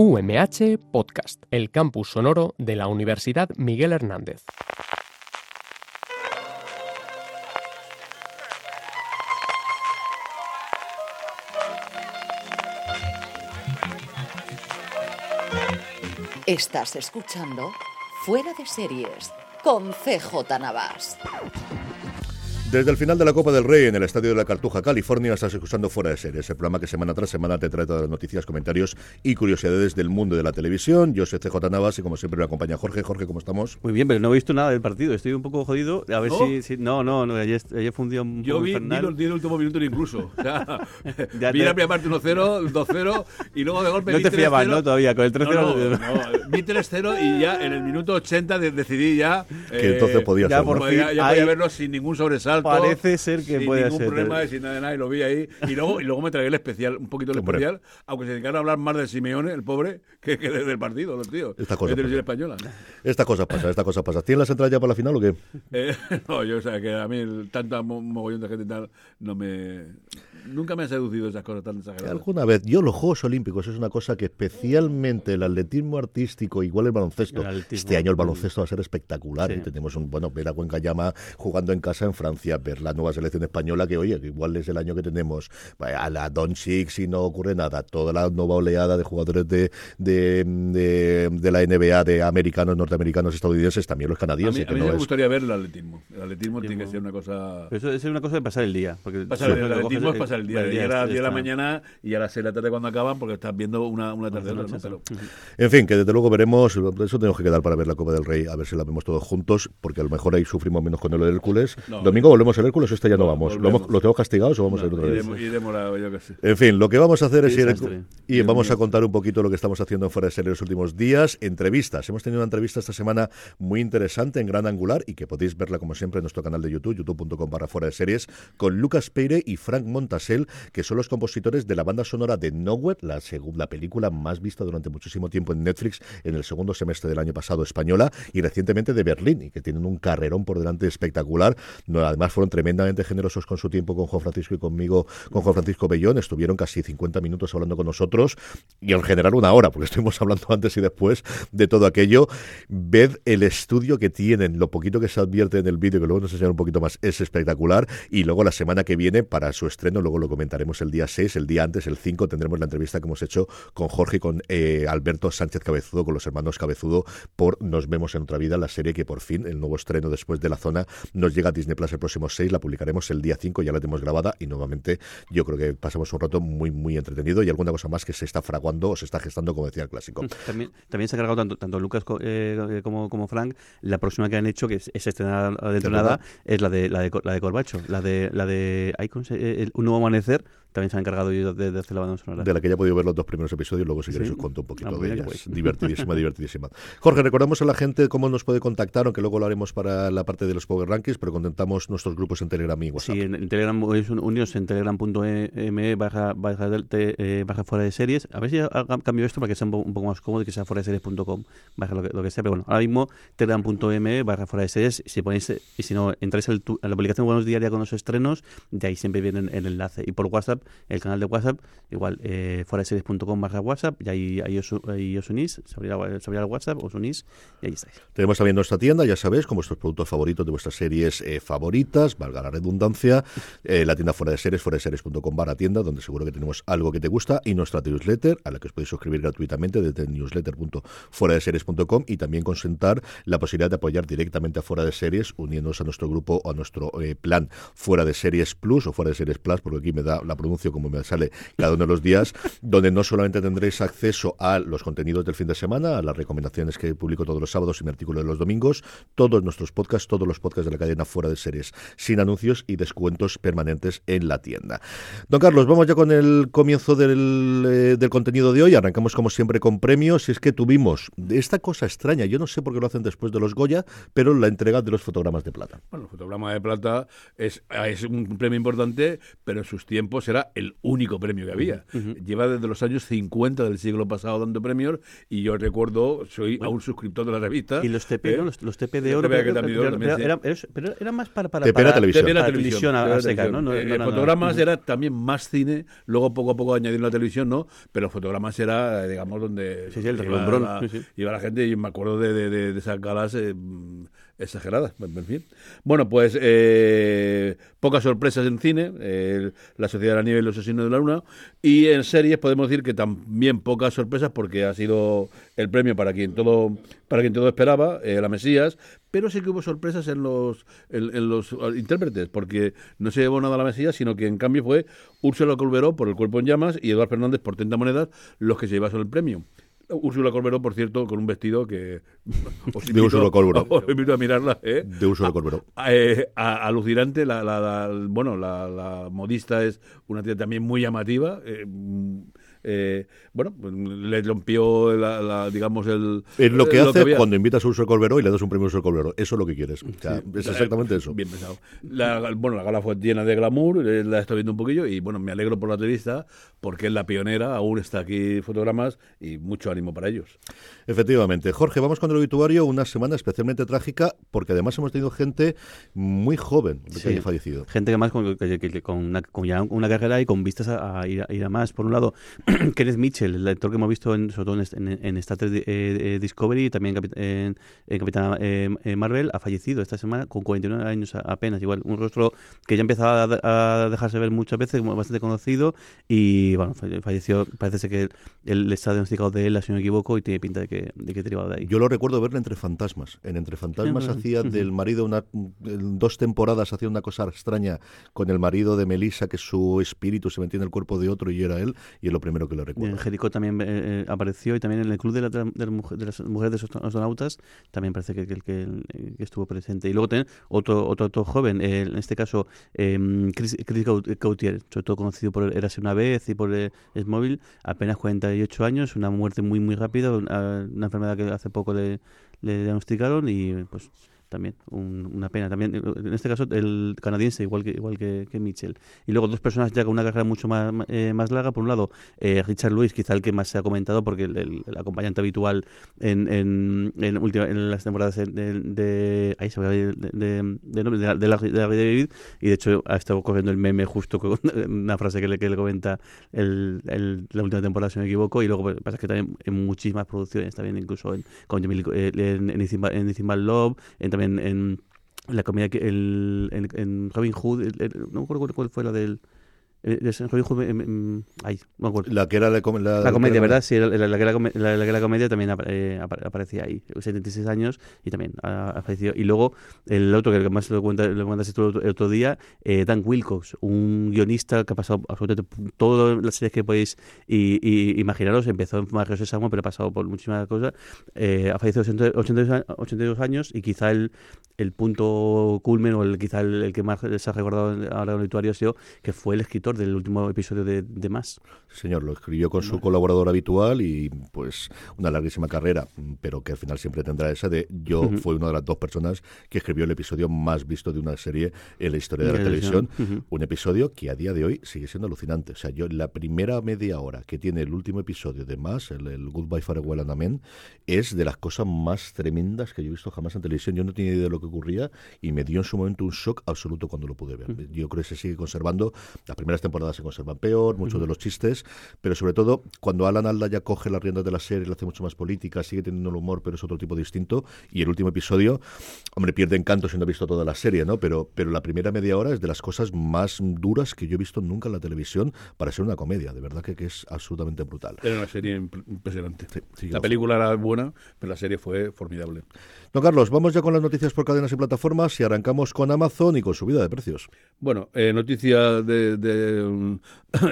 UMH Podcast, el campus sonoro de la Universidad Miguel Hernández. Estás escuchando Fuera de Series con CJ Navas. Desde el final de la Copa del Rey en el Estadio de la Cartuja, California, estás escuchando Fuera de Series, el programa que semana tras semana te trae todas las noticias, comentarios y curiosidades del mundo de la televisión. Yo soy CJ Navas y como siempre me acompaña Jorge. Jorge, ¿cómo estamos? Muy bien, pero no he visto nada del partido, estoy un poco jodido. A ver si, si, No, no, no ayer, ayer fue un día un Yo poco vi, vi infernal. los 10 últimos minutos incluso. O sea, Ya vi te- la primera parte 1-0, 2-0 y luego de golpe No vi te fiabas, 3-0. ¿no? Todavía, con el 3-0. No, no, no, vi 3-0 y ya en el minuto 80 de- decidí ya... Que entonces podía ya ser, por ¿no? fin ya, ya podía hay- verlo sin ningún sobresalto. Parece ser que puede ningún ser. problema sin nada de nada y lo vi ahí. Y luego, y luego me tragué el especial, un poquito el Hombre. especial, aunque se dedicaron a hablar más de Simeone, el pobre, que, que del partido, los tíos. Esta cosa pasa. española. Esta cosa pasa, esta cosa pasa. ¿Tienes las entradas ya para la final o qué? Eh, no, yo, o sea, que a mí el, tanta mo- mogollón de gente y tal, no me. Nunca me han seducido esas cosas tan exageradas. Alguna vez, yo los Juegos Olímpicos es una cosa que especialmente el atletismo artístico, igual el baloncesto, El este año el baloncesto va a ser espectacular. Sí. Tenemos un, bueno, ver a Cuenca Llama jugando en casa en Francia, ver la nueva selección española que, oye, que igual es el año que tenemos a la Doncic si no ocurre nada, toda la nueva oleada de jugadores de, de, de, de la NBA, de americanos, norteamericanos, estadounidenses, también los A mí, canadienses, a que mí no me es- gustaría ver el atletismo. El atletismo tiene que ser una cosa. Pero eso es una cosa de pasar el día. Porque Pasar el, el atletismo es pasar el día. a las 10 de la mañana y a las 6 de la tarde cuando acaban, porque estás viendo una, una tercera. ¿no? Pero- En fin, que desde luego veremos, eso tenemos que quedar para ver la Copa del Rey, a ver si la vemos todos juntos, porque a lo mejor ahí sufrimos menos con el Hércules. No, Domingo volvemos al Hércules, este ya no, No, vamos. ¿Lo, volvemos. hemos- ¿Lo tengo castigados o vamos a ir otra vez? iremos, la- yo sé. En fin, lo que vamos a hacer es ir desastre. y Dios vamos a contar un poquito lo que estamos haciendo en Fuera de Series los últimos días. Entrevistas. Hemos tenido una entrevista esta semana muy interesante en Gran Angular y que podéis verla como siempre en nuestro canal de YouTube, youtube.com barra Fuera de Series, con Lucas Peire y Frank Que son los compositores de la banda sonora de Nowhere, la segunda película más vista durante muchísimo tiempo en Netflix en el segundo semestre del año pasado española y recientemente de Berlín y que tienen un carrerón por delante espectacular. Además fueron tremendamente generosos con su tiempo con Juan Francisco y conmigo, con Juan Francisco Bellón. Estuvieron casi 50 minutos hablando con nosotros y en general una hora, porque estuvimos hablando antes y después de todo aquello. Ved el estudio que tienen, lo poquito que se advierte en el vídeo, que luego nos enseñarán un poquito más, es espectacular. Y luego la semana que viene, para su estreno, luego lo comentaremos el día 6, el día antes, el 5, tendremos la entrevista que hemos hecho con Jorge y con eh, Alberto Sánchez Cabezudo, con los hermanos Cabezudo, por Nos vemos en otra vida, la serie que por fin, el nuevo estreno después de la zona, nos llega a Disney Plus el próximo 6, la publicaremos el día 5, ya la tenemos grabada y nuevamente yo creo que pasamos un rato muy, muy entretenido y alguna cosa más que se está fraguando o se está gestando, como decía el clásico. También, también se ha cargado tanto, tanto Lucas co- eh, como, como Frank. La próxima que han hecho, que es, es estrenada dentro de nada, es la de la de, la de Corbacho. La de la de ay, ¿cómo se- eh, el- Un nuevo amanecer. También se han encargado ellos de, de hacer la banda sonora. de la que ya he podido ver los dos primeros episodios, luego si queréis Sí. os cuento un poquito Ah, de ellas. guay. Divertidísima, divertidísima. Jorge, recordamos a la gente cómo nos puede contactar, aunque luego lo haremos para la parte de los Power Rankings, pero contentamos nuestros grupos en Telegram y WhatsApp. Sí, en, en Telegram, es un- unidos en telegram.me barra, del- te- eh, barra fuera de series. A ver si cambio esto para que sea un, po- un poco más cómodo y que sea fuera de series.com barra lo que, lo que sea. Pero bueno, ahora mismo telegram.me barra fuera de series. Si ponéis, y si no, entráis a la publicación Buenos Diaria con los estrenos, de ahí siempre viene el enlace. Y por WhatsApp, el canal de WhatsApp, igual, eh, fuera de series.com barra WhatsApp, y ahí, ahí, os, ahí os unís, se abrirá, el WhatsApp, os unís y ahí estáis. Tenemos también nuestra tienda, ya sabéis, con vuestros productos favoritos de vuestras series eh, favoritas, valga la redundancia, eh, la tienda fuera de series, fuera de series.com barra tienda, donde seguro que tenemos algo que te gusta, y nuestra newsletter, a la que os podéis suscribir gratuitamente desde newsletter.fueradeseries.com y también consentar la posibilidad de apoyar directamente a Fuera de Series, uniéndonos a nuestro grupo o a nuestro eh, plan Fuera de Series Plus o Fuera de Series Plus, porque aquí me da la pronuncio como me sale cada uno de los días, donde no solamente tendréis acceso a los contenidos del fin de semana, a las recomendaciones que publico todos los sábados y mi artículo de los domingos, todos nuestros podcasts, todos los podcasts de la cadena Fuera de Series, sin anuncios y descuentos permanentes en la tienda. Don Carlos, vamos ya con el comienzo del, eh, del contenido de hoy. Arrancamos como siempre con premios. Y es que tuvimos esta cosa extraña, yo no sé por qué lo hacen después de los Goya, pero la entrega de los fotogramas de plata. Bueno, el fotograma de plata es, es un premio importante, pero sus tiempos era el único premio que había. Lleva desde los años 50 del siglo pasado dando premios y yo recuerdo, soy aún suscriptor de la revista. Y los TP, ¿eh? los, los TP de oro, pero, era- más para, para, TP para, era televisión. Para televisión, fotogramas era también más cine, luego poco a poco añadieron la televisión, ¿no? Pero fotogramas era, digamos, donde Sí, sí, el iba, la, sí, sí. iba la gente y me acuerdo de, de, de- de esas galas eh, exageradas. En fin. Bueno, pues eh, pocas sorpresas en cine, eh, La Sociedad de la Nieve y Los Asesinos de la Luna, y en series podemos decir que también pocas sorpresas porque ha sido el premio para quien todo, para quien todo esperaba, eh, La Mesías, pero sí que hubo sorpresas en los, en, los uh, intérpretes, porque no se llevó nada a La Mesías, sino que en cambio fue Úrsula Colberó por El Cuerpo en Llamas y Eduardo Fernández por 30 monedas los que se llevaron el premio. Úrsula Colberó, por cierto, con un vestido que os De Úrsula Colberó. os invito a mirarla, ¿eh? De de Corberó. Eh, alucinante, la, la- la- bueno, la, la modista es una tía también muy llamativa. eh, eh, bueno, pues, le rompió, la, la- digamos, el. Es lo que eh, hace cuando invitas a de Corberó y le das un premio a de Corberó. Eso es lo que quieres. O sea, es exactamente eso. Bien pensado. La, bueno, la gala fue llena de glamour, eh, la estoy viendo un poquillo y bueno, me alegro por la entrevista porque es la pionera, aún está aquí fotogramas y mucho ánimo para ellos. Efectivamente. Jorge, vamos con el obituario. Una semana especialmente trágica porque además hemos tenido gente muy joven que Sí. haya fallecido. Gente que más con, que- que- que con una, con ya una carrera y con vistas a, a ir, a ir a más. Por un lado, Kenneth Mitchell, el actor que hemos visto en, sobre todo en, en, en Star Trek eh, eh, Discovery y también en, Capit- en, en Capitana eh, Marvel, ha fallecido esta semana con 49 años apenas. Igual, un rostro que ya empezaba a, de- a dejarse ver muchas veces, bastante conocido y bueno, falle- falleció. Parece ser que él está diagnosticado de ELA, si no me equivoco, y tiene pinta de que, de que derivado de ahí. Yo lo recuerdo verle entre fantasmas. En Entre Fantasmas Ujú. hacía del marido una en dos temporadas hacía una cosa extraña con el marido de Melissa que su espíritu se metía en el cuerpo de otro y era él y es lo primero que Y recuerdo. en Jericó también eh, eh, apareció y también en el club de, la- de la de las mujeres de los astronautas también parece que, que, que- que estuvo presente. Y luego también otro otro, otro joven, eh, en este caso eh, Chris, Chris Gaut- Gautier, sobre todo conocido por Érase una vez y por eh, Smóvil, apenas 48 años, una muerte muy muy rápida, una, una enfermedad que hace poco le, le diagnosticaron y pues también un- una pena. También en este caso el canadiense igual que igual que, que Mitchell. Y luego dos personas ya con una carrera mucho más eh, más larga. Por un lado eh, Richard Lewis quizá el que más se ha comentado porque el, acompañante habitual en en, en, última- en las temporadas de, de, de- ahí se de, de, de, la, David. Y de hecho ha estado corriendo el meme justo con una frase que le, que le comenta el, el- la última temporada si no me equivoco. Y luego pues, pasa que también en muchísimas producciones también incluso en con Jamie Lee- eh, en, en, Love también en la comedia que el, en, Robin Hood el- el- no me acuerdo cuál fue la del eh, em, em, ay me acuerdo La que era la, com- la- la comedia, ¿verdad? Sí, la, la- que era la- la que era comedia también apa- eh, apa- aparecía ahí. 76 años y también ha, ha fallecido. Y luego el otro que más lo cuenta, lo cuentas tú el otro, día, eh, Dan Wilcox, un guionista que ha pasado absolutamente todas las series que podéis y, y imaginaros. Empezó en Mario Sésamo, pero ha pasado por muchísimas cosas. Eh, ha fallecido a 80 82, a- 82 años y quizá el, el punto culmen o el, quizá el, el que más se ha recordado ahora en el ha sido que fue el escritor del último episodio de, de Más. Señor, lo escribió con su colaborador habitual y pues una larguísima carrera, pero que al final siempre tendrá esa de yo Ujú. fui una de las dos personas que escribió el episodio más visto de una serie en la historia de la televisión. Un episodio que a día de hoy sigue siendo alucinante. O sea, yo la primera media hora que tiene el último episodio de más, el, el Goodbye Farewell and Amen, es de las cosas más tremendas que yo he visto jamás en televisión. Yo no tenía idea de lo que ocurría y me dio en su momento un shock absoluto cuando lo pude ver. Yo creo que se sigue conservando. Las primeras temporadas se conservan peor, muchos de los chistes, pero sobre todo cuando Alan Alda ya coge las riendas de la serie, lo hace mucho más política, sigue teniendo el humor, pero es otro tipo distinto. Y el último episodio, hombre, pierde encanto si no ha visto toda la serie, ¿no? Pero, pero la primera media hora es de las cosas más duras que yo he visto nunca en la televisión para ser una comedia. De verdad que, que es absolutamente brutal. Era una serie imp- impresionante. Sí, sí, la película era buena, pero la serie fue formidable. Don Carlos, vamos ya con las noticias por cadenas y plataformas y arrancamos con Amazon y con subida de precios. Bueno, eh, noticia de, de, um,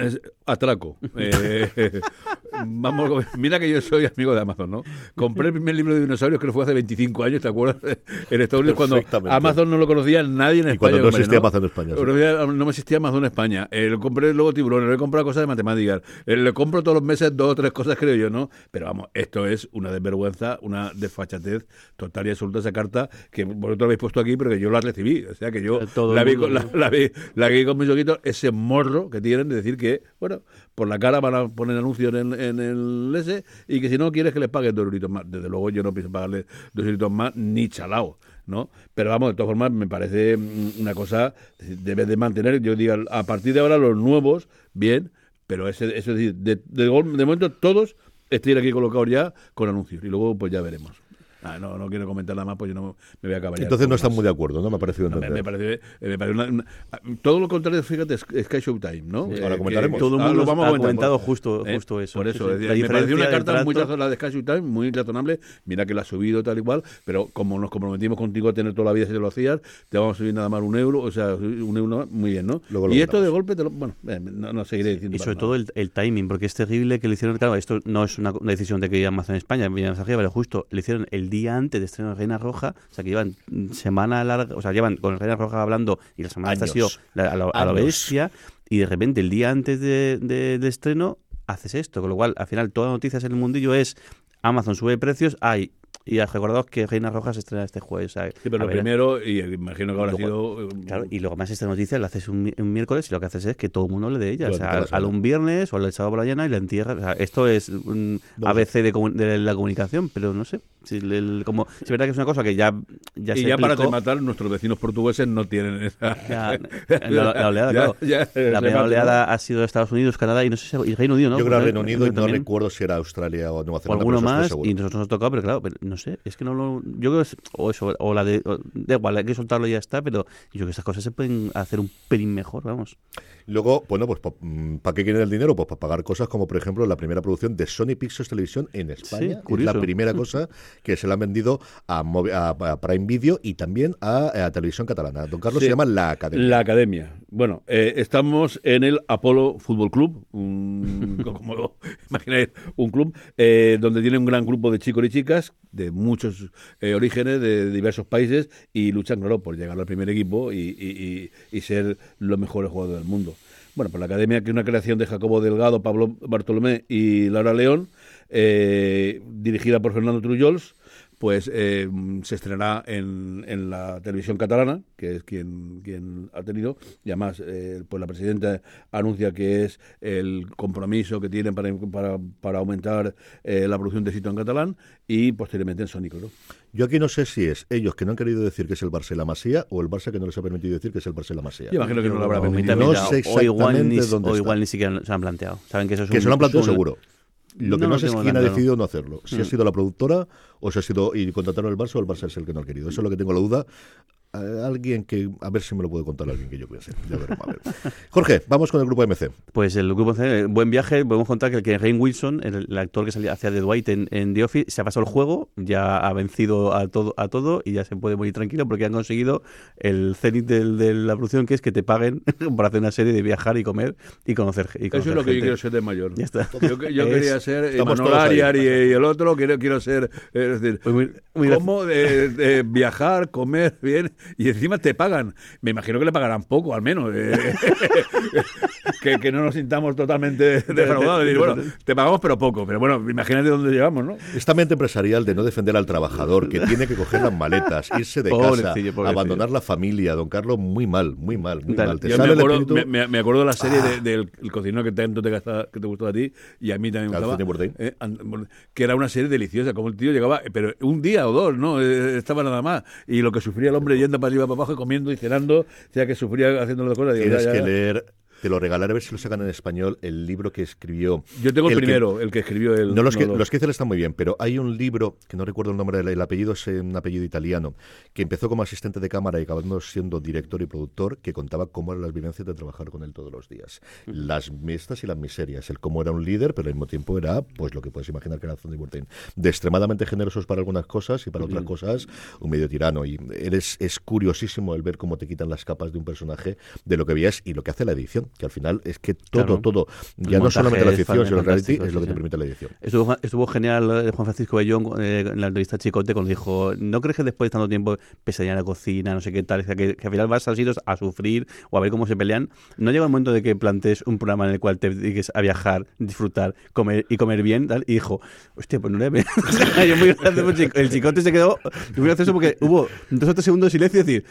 es atraco. Eh, vamos, mira que yo soy amigo de Amazon, ¿no? Compré el primer libro de dinosaurios, creo que fue hace 25 años, ¿te acuerdas? En Estados Unidos, cuando. Amazon no lo conocía nadie en Y España. cuando no existía Amazon en España, sí. No me existía Amazon en España. Eh, lo compré luego tiburones, le he comprado cosas de matemáticas. Eh, le compro todos los meses dos o tres cosas, creo yo, ¿no? Pero vamos, esto es una desvergüenza, una desfachatez total absoluta esa carta que vosotros habéis puesto aquí, pero que yo la recibí. O sea, que yo Todo el la vi, mundo, la, la vi, la vi con mis ojitos, ese chorro que tienen de decir que, bueno, por la cara van a poner anuncios en, en el S y que si no quieres que les paguen dos euritos más. Desde luego yo no pienso pagarles dos euritos más ni chalao. ¿no? Pero vamos, de todas formas, me parece mm, una cosa, debe de mantener, yo digo, a partir de ahora los nuevos, bien, pero ese, eso es decir, de, de, de momento todos estén aquí colocados ya con anuncios y luego pues ya veremos. Ah, no, no quiero comentar nada más, pues yo no me voy a acabar. Entonces no están muy de acuerdo, ¿no? Me ha parecido no, me, me, parece, eh, me parece una, una, todo lo contrario, fíjate, es Sky Showtime, ¿no? Sí, ahora comentaremos. Todo el Ah, mundo lo vamos a ha comentar, comentado por- justo, ¿eh? justo eso. Por eso, sí. es decir, La me pareció una carta muy razonable, de Sky Showtime, muy razonable. Mira que la ha subido tal y cual, pero como nos comprometimos contigo a tener toda la vida si te lo hacías, te vamos a subir nada más un euro, o sea, un euro más, muy bien, ¿no? Luego lo y esto de golpe, te lo, bueno, eh, no, no seguiré diciendo. Y más sobre nada. todo el, el timing, porque es terrible que lo hicieron, claro, esto no es una, una decisión de que Amazon España, viene mensajera, pero justo lo hicieron el día antes de estreno de Reina Roja, o sea que llevan semana larga, o sea, llevan con Reina Roja hablando y la semana esta ha sido Años. la- a, a Años. bestia, y de repente el día antes de, de- de estreno haces esto, con lo cual al final todas las noticias en el mundillo es Amazon sube precios, hay, y recordaos que Reina Roja se estrena este jueves. o sea, Sí, pero a lo ver, primero, y imagino que habrá Luego- sido. Claro, y luego más esta noticia la haces un, mi- un miércoles y lo que haces es que todo el mundo hable de ella. O sea, al un viernes o al sábado por la mañana y la entierra. O sea, esto es un ABC de, la comunicación, pero no sé. Si, el- como, si es verdad que es una cosa que ya, ya y se ya para rematar, nuestros vecinos portugueses no tienen esa. ya- la, la oleada, Ya- claro. ya, la primera oleada ha sido Estados Unidos, Canadá y no sé si y Reino Unido, ¿no? Yo creo Reino Unido y no también- recuerdo si era Australia o Nueva o Zelanda. alguno pero eso estoy más y nosotros nos ha tocado pero claro pero no sé es que no lo yo creo que es, o eso o la de o- da igual hay que soltarlo y ya está pero yo creo que estas cosas se pueden hacer un pelín mejor vamos Luego, bueno, pues ¿para qué quieren el dinero? Pues para pagar cosas como, por ejemplo, la primera producción de Sony Pictures Televisión en España. es la primera cosa que se le han vendido a, Movi- a- a Prime Video y también a, a Televisión Catalana. Don Carlos Sí. se llama La Academia. La academia. Bueno, eh, estamos en el Apolo Fútbol Club, un, como imagináis, un club eh, donde tiene un gran grupo de chicos y chicas de muchos eh, orígenes, de diversos países, y luchan, claro, por llegar al primer equipo y, y- y- ser los mejores jugadores del mundo. Bueno, pues la academia, que es una creación de Jacobo Delgado, Pablo Bartolomé y Laura León, eh, dirigida por Fernando Trullols, pues eh, se estrenará en, en la televisión catalana, que es quien, quien ha tenido, y además eh, pues la presidenta anuncia que es el compromiso que tienen para, para, para aumentar eh, la producción de sitio en catalán y posteriormente en Sónico. ¿no? Yo aquí no sé si es ellos que no han querido decir que es el Barça la Masía o el Barça que no les ha permitido decir que es el Barça la Masía. Yo imagino que no lo habrá permitido. no sé o igual ni, dónde o está. igual ni siquiera se han planteado saben que eso es Que un- se lo han planteado un- seguro. Lo que No sé es quién ha decidido no hacerlo. Si ha Mm. sido la productora o si ha sido y contrataron el Barça o el Barça es el que no ha querido. Eso es lo que tengo la duda. Eh, alguien que, a ver si me lo puede contar alguien que yo piense. Ya veremos, a ver. Jorge, vamos con el grupo MC. Pues el grupo C, buen viaje, podemos contar que, que Rain Wilson, el, el actor que salía hacia The Dwight en, en The Office, se ha pasado el juego, ya ha vencido a todo, a todo y ya se puede morir tranquilo porque han conseguido el cenit del- de la producción que es que te paguen por hacer una serie de viajar y comer y conocer, y Eso es lo que yo quiero ser de mayor. Ya está. Yo, yo Es- quería ser Estamos Manuel. Arias y, y el otro, quiero, quiero ser, eh, es decir, Pues muy- muy ¿cómo de, de viajar, comer bien y encima te pagan? Me imagino que le pagarán poco, al menos. eh, que, que no nos sintamos totalmente defraudados. Decir, bueno, te pagamos pero poco, pero bueno, imagínate dónde llegamos, ¿no? Esta mente empresarial de no defender al trabajador, que tiene que coger las maletas, irse de casa, Pobrecillo, pobrecillo. abandonar la familia, don Carlos, muy mal, muy mal, muy Dale, mal. Te Yo me sale acuerdo, me, acuerdo de la serie de- del el cocinero que tanto te, gasta- que te gustó a ti y a mí también me gustaba. Eh, que era una serie deliciosa, como el tío llegaba, pero un día o dos, ¿no? Eh, estaba nada más. Y lo que sufría el hombre yendo para arriba para abajo, y comiendo y cenando, o sea, que sufría haciendo las cosas. Tienes ya, que leer, te lo regalaré a ver si lo sacan en español, el libro que escribió. Yo tengo el, el que- primero, el que escribió el. No, los, que, no, los que hice están muy bien, pero hay un libro, que no recuerdo el nombre, del- el apellido es eh, un apellido italiano, que empezó como asistente de cámara y acabando siendo director y productor, que contaba cómo eran las vivencias de trabajar con él todos los días. Las mistas y las miserias, el cómo era un líder, pero al mismo tiempo era, pues lo que puedes imaginar que era Anthony Bourdain, de extremadamente generosos para algunas cosas y para otras cosas un medio tirano. Y eres, es curiosísimo el ver cómo te quitan las capas de un personaje de lo que veías y lo que hace la edición, que al final es que todo, Claro. todo, El ya no solamente la ficción, sino el reality, es lo que sí, te permite la edición. Estuvo, estuvo genial eh, Juan Francisco Bellón eh, en la entrevista a Chicote cuando dijo, ¿no crees que después de tanto tiempo pesadilla en la cocina, no sé qué tal, que, que al final vas a sitios a sufrir o a ver cómo se pelean? ¿No llega el momento de que plantees un programa en el cual te dediques a viajar, disfrutar, comer y comer bien? Tal? Y dijo, hostia, pues no le Yo muy gracioso, el Chicote se quedó muy gracioso porque hubo dos o tres segundos de silencio y decir...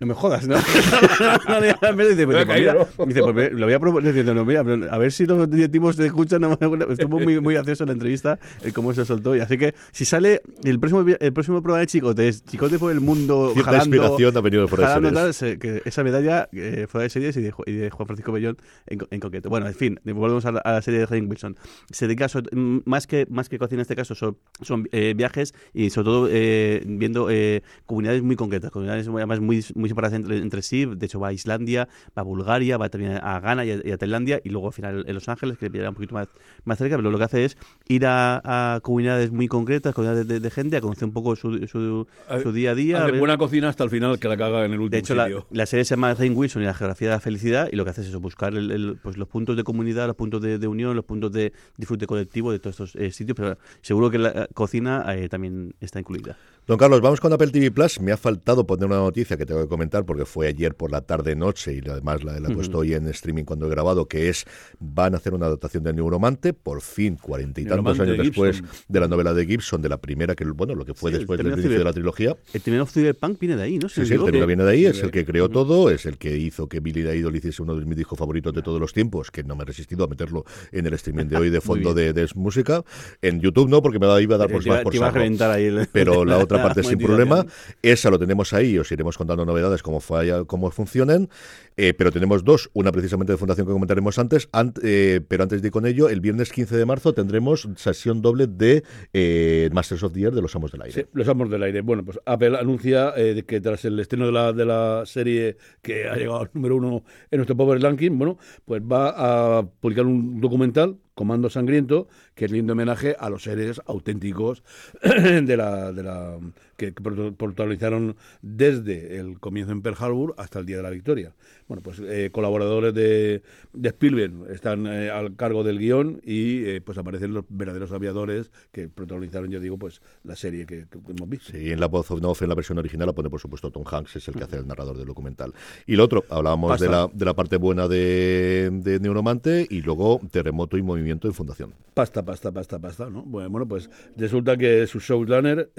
no me jodas, ¿no? me dice, pues, mira, dice, pues lo voy a proponer diciendo, no, mira, a ver si los directivos te escuchan. No, estuvo muy, muy gracioso la entrevista, el cómo se soltó. Y así que si sale el próximo, el próximo programa de Chicote, es Chicote por el mundo, Cierta inspiración ha venido de jalando tal, se- que esa medalla eh, fuera de series y de, y de Juan Francisco Bellón en, en concreto. Bueno, en fin, volvemos a la, a la serie de Henry Wilson. Se dedica, so- mm, más que, más que cocina en este caso, son, son eh, viajes y sobre todo eh, viendo eh, comunidades muy concretas, comunidades muy- además muy, muy separadas entre, entre sí. De hecho, va a Islandia, va a Bulgaria, va también a Ghana y a, y a Tailandia y luego al final en Los Ángeles, que le pillará un poquito más, más cerca, pero lo que hace es ir a, a comunidades muy concretas, comunidades de, de gente, a conocer un poco su, su, su día a día. ver- buena cocina hasta el final que la caga en el último de hecho, la, sitio. la serie se llama Rain Wilson y la geografía de la felicidad y lo que hace es eso, buscar el- el- pues, los puntos de comunidad, los puntos de, de unión, los puntos de disfrute colectivo de todos estos eh, sitios, pero seguro que la eh, cocina eh, también está incluida. Don Carlos, vamos con Apple TV Plus. Me ha faltado poner una noticia que tengo que comentar porque fue ayer por la tarde-noche y además la, la he puesto hoy en streaming cuando he grabado, que es van a hacer una adaptación de Neuromante, por fin, cuarenta y tantos Neuromante años de después de la novela de Gibson, de la primera, que bueno, lo que fue Sí, después del término inicio de la trilogía. El Terminal of Cyberpunk viene de ahí, ¿no? Si Sí, el término viene de ahí, es el que creó todo, es el que hizo que Billy Idol hiciese uno de mis discos favoritos de todos los tiempos, que no me he resistido a meterlo en el streaming de hoy de fondo de, de música. En YouTube no, porque me iba a dar por, Te por te iba a reventar ahí el- pero la otra parte sin monetización. problema. Esa lo tenemos ahí, os iremos contando novedades, cómo, falla, cómo funcionan. Eh, pero tenemos dos, una precisamente de Fundación que comentaremos antes, ant- eh, pero antes de ir con ello, el viernes 15 de marzo tendremos sesión doble de eh, Masters of the Air de los Amos del Aire. Sí, los amos del aire. Bueno, pues Apple anuncia eh, que tras el estreno de la, de la serie que ha llegado al número uno en nuestro Power Ranking, bueno, pues va a publicar un documental, Comando Sangriento, que es lindo homenaje a los seres auténticos de la, de la que protagonizaron desde el comienzo en Pearl Harbor hasta el día de la victoria. Bueno, pues eh, colaboradores de, de Spielberg están eh, al cargo del guion y eh, pues aparecen los verdaderos aviadores que protagonizaron, yo digo, pues la serie que, que hemos visto. Sí, en la voz of off, en la versión original, la pone por supuesto Tom Hanks, es el que hace el narrador del documental. Y lo otro, hablábamos de la, de la parte buena de, de Neuromante y luego Terremoto y Movimiento en Fundación. Pasta, pasta, pasta, pasta, ¿no? Bueno, bueno, pues resulta que su showrunner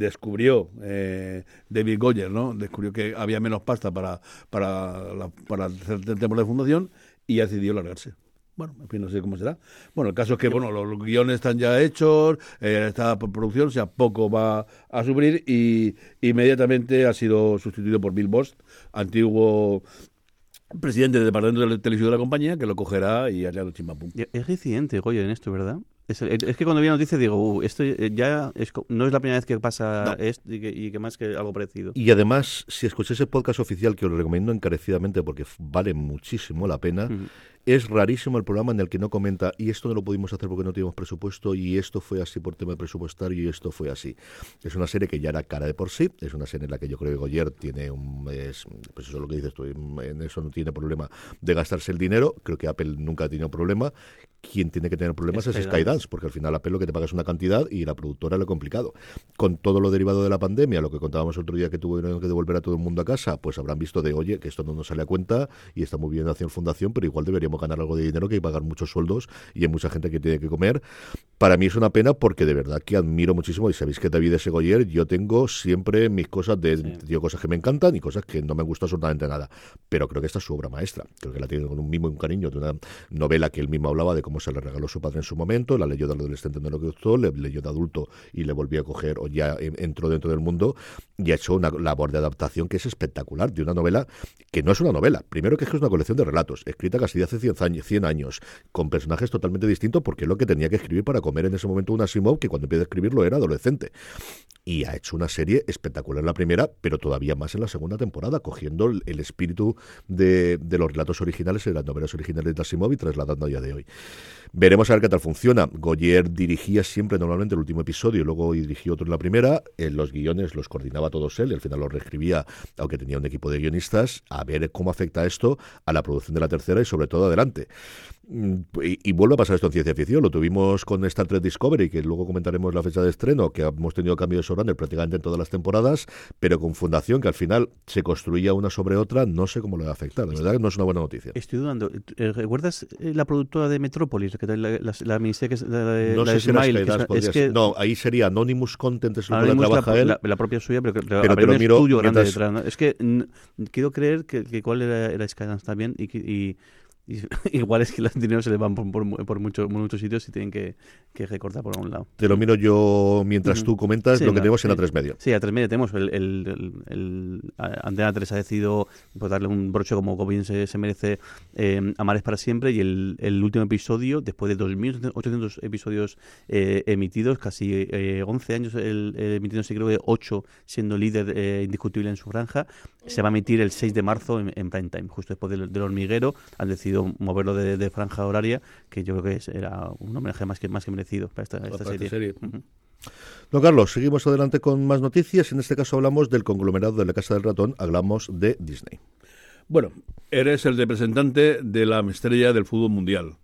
descubrió, eh, David Goyer, ¿no? Descubrió que había menos pasta para, para, la- para hacer el temporada de fundación y decidió largarse. Bueno, en fin, no sé cómo será. Bueno, el caso es que, bueno, los, guiones están ya hechos, eh, está por producción, o sea, poco va a sufrir y inmediatamente ha sido sustituido por Bill Bost, antiguo presidente del departamento de televisión de la compañía, que lo cogerá y hará el chimpapum. Es reciente, Goyo, en esto, ¿verdad? Es, es que cuando vi la noticia digo, uh, esto eh, ya es no es la primera vez que pasa No. esto y que, y que más que algo parecido. Y además, si escucháis el podcast oficial, que os lo recomiendo encarecidamente porque vale muchísimo la pena, es rarísimo el programa en el que no comenta y esto no lo pudimos hacer porque no teníamos presupuesto y esto fue así por tema presupuestario y esto fue así. Es una serie que ya era cara de por sí, es una serie en la que yo creo que Goyer tiene un... Es, pues eso es lo que dices tú, en eso no tiene problema de gastarse el dinero, creo que Apple nunca ha tenido problema. Quien tiene que tener problemas es, Skydance. Skydance, porque al final Apple lo que te paga es una cantidad y la productora lo complicado. Con todo lo derivado de la pandemia, lo que contábamos otro día que tuvieron que devolver a todo el mundo a casa, pues habrán visto de, oye, que esto no nos sale a cuenta y está muy bien hacia fundación, pero igual deberíamos ganar algo de dinero que hay que pagar muchos sueldos y hay mucha gente que tiene que comer. Para mí es una pena porque de verdad que admiro muchísimo y sabéis que David Segoyer, yo tengo siempre mis cosas de digo, cosas que me encantan y cosas que no me gusta absolutamente nada. Pero creo que esta es su obra maestra. Creo que la tiene con un mimo y un cariño de una novela que él mismo hablaba de cómo se le regaló su padre en su momento, la leyó de adolescente, no que gustó, le leyó de adulto y le volvió a coger o ya en- entró dentro del mundo y ha hecho una labor de adaptación que es espectacular de una novela que no es una novela. Primero que es una colección de relatos, escrita casi de hace 100 años, 100 años, con personajes totalmente distintos porque es lo que tenía que escribir para comer en ese momento un Asimov que cuando empieza a escribirlo era adolescente. Y ha hecho una serie espectacular en la primera, pero todavía más en la segunda temporada, cogiendo el, espíritu de, de los relatos originales y las novelas originales de Asimov y trasladando a día de hoy. Veremos a ver qué tal funciona. Goyer dirigía siempre normalmente el último episodio, luego dirigió otro en la primera. En los guiones los coordinaba todos él y al final los reescribía, aunque tenía un equipo de guionistas. A ver cómo afecta esto a la producción de la tercera y sobre todo adelante. Mm, Y, y vuelve a pasar esto en ciencia ficción. Lo tuvimos con Star Trek Discovery, que luego comentaremos la fecha de estreno, que hemos tenido cambio de showrunner prácticamente en todas las temporadas, pero con Fundación, que al final se construía una sobre otra, no sé cómo le va a afectar. De verdad que no es una buena noticia. Estoy dudando. Eh, ¿Recuerdas eh, la productora de Metrópolis? Que la, la, la que es la de, No la sé si Smile, que es- es que. No, ahí sería Anonymous Content, es lo que trabaja la, él. la- propia suya, pero, pero, Pero te lo un miro estudio grande mientras- detrás. ¿no? Es que quiero creer que, que cuál era, era Skydance también y, que- y, y igual es que los dineros se le van por, por, por muchos, sitios y tienen que, que recortar por un lado. Te lo miro yo mientras Ujú. tú comentas Sí, lo que tenemos en la sí. 3 media. Sí, a tres media tenemos el, el, el, el- Antena 3 ha decidido pues, darle un broche como bien se, se merece eh, Amar es para siempre y el, el último episodio, después de 2.800 episodios eh, emitidos, casi eh, 11 años el, emitiéndose, creo que 8 siendo líder eh, indiscutible en su franja, se va a emitir el 6 de marzo en, en prime time, justo después del, del hormiguero. Han decidido moverlo de, de franja horaria, que yo creo que es- era un homenaje más que, más que merecido para esta, esta Para esta serie. Ujú. Don Carlos, seguimos adelante con más noticias. En este caso hablamos del conglomerado de la Casa del Ratón, hablamos de Disney. Bueno, eres el representante de la estrella del fútbol mundial.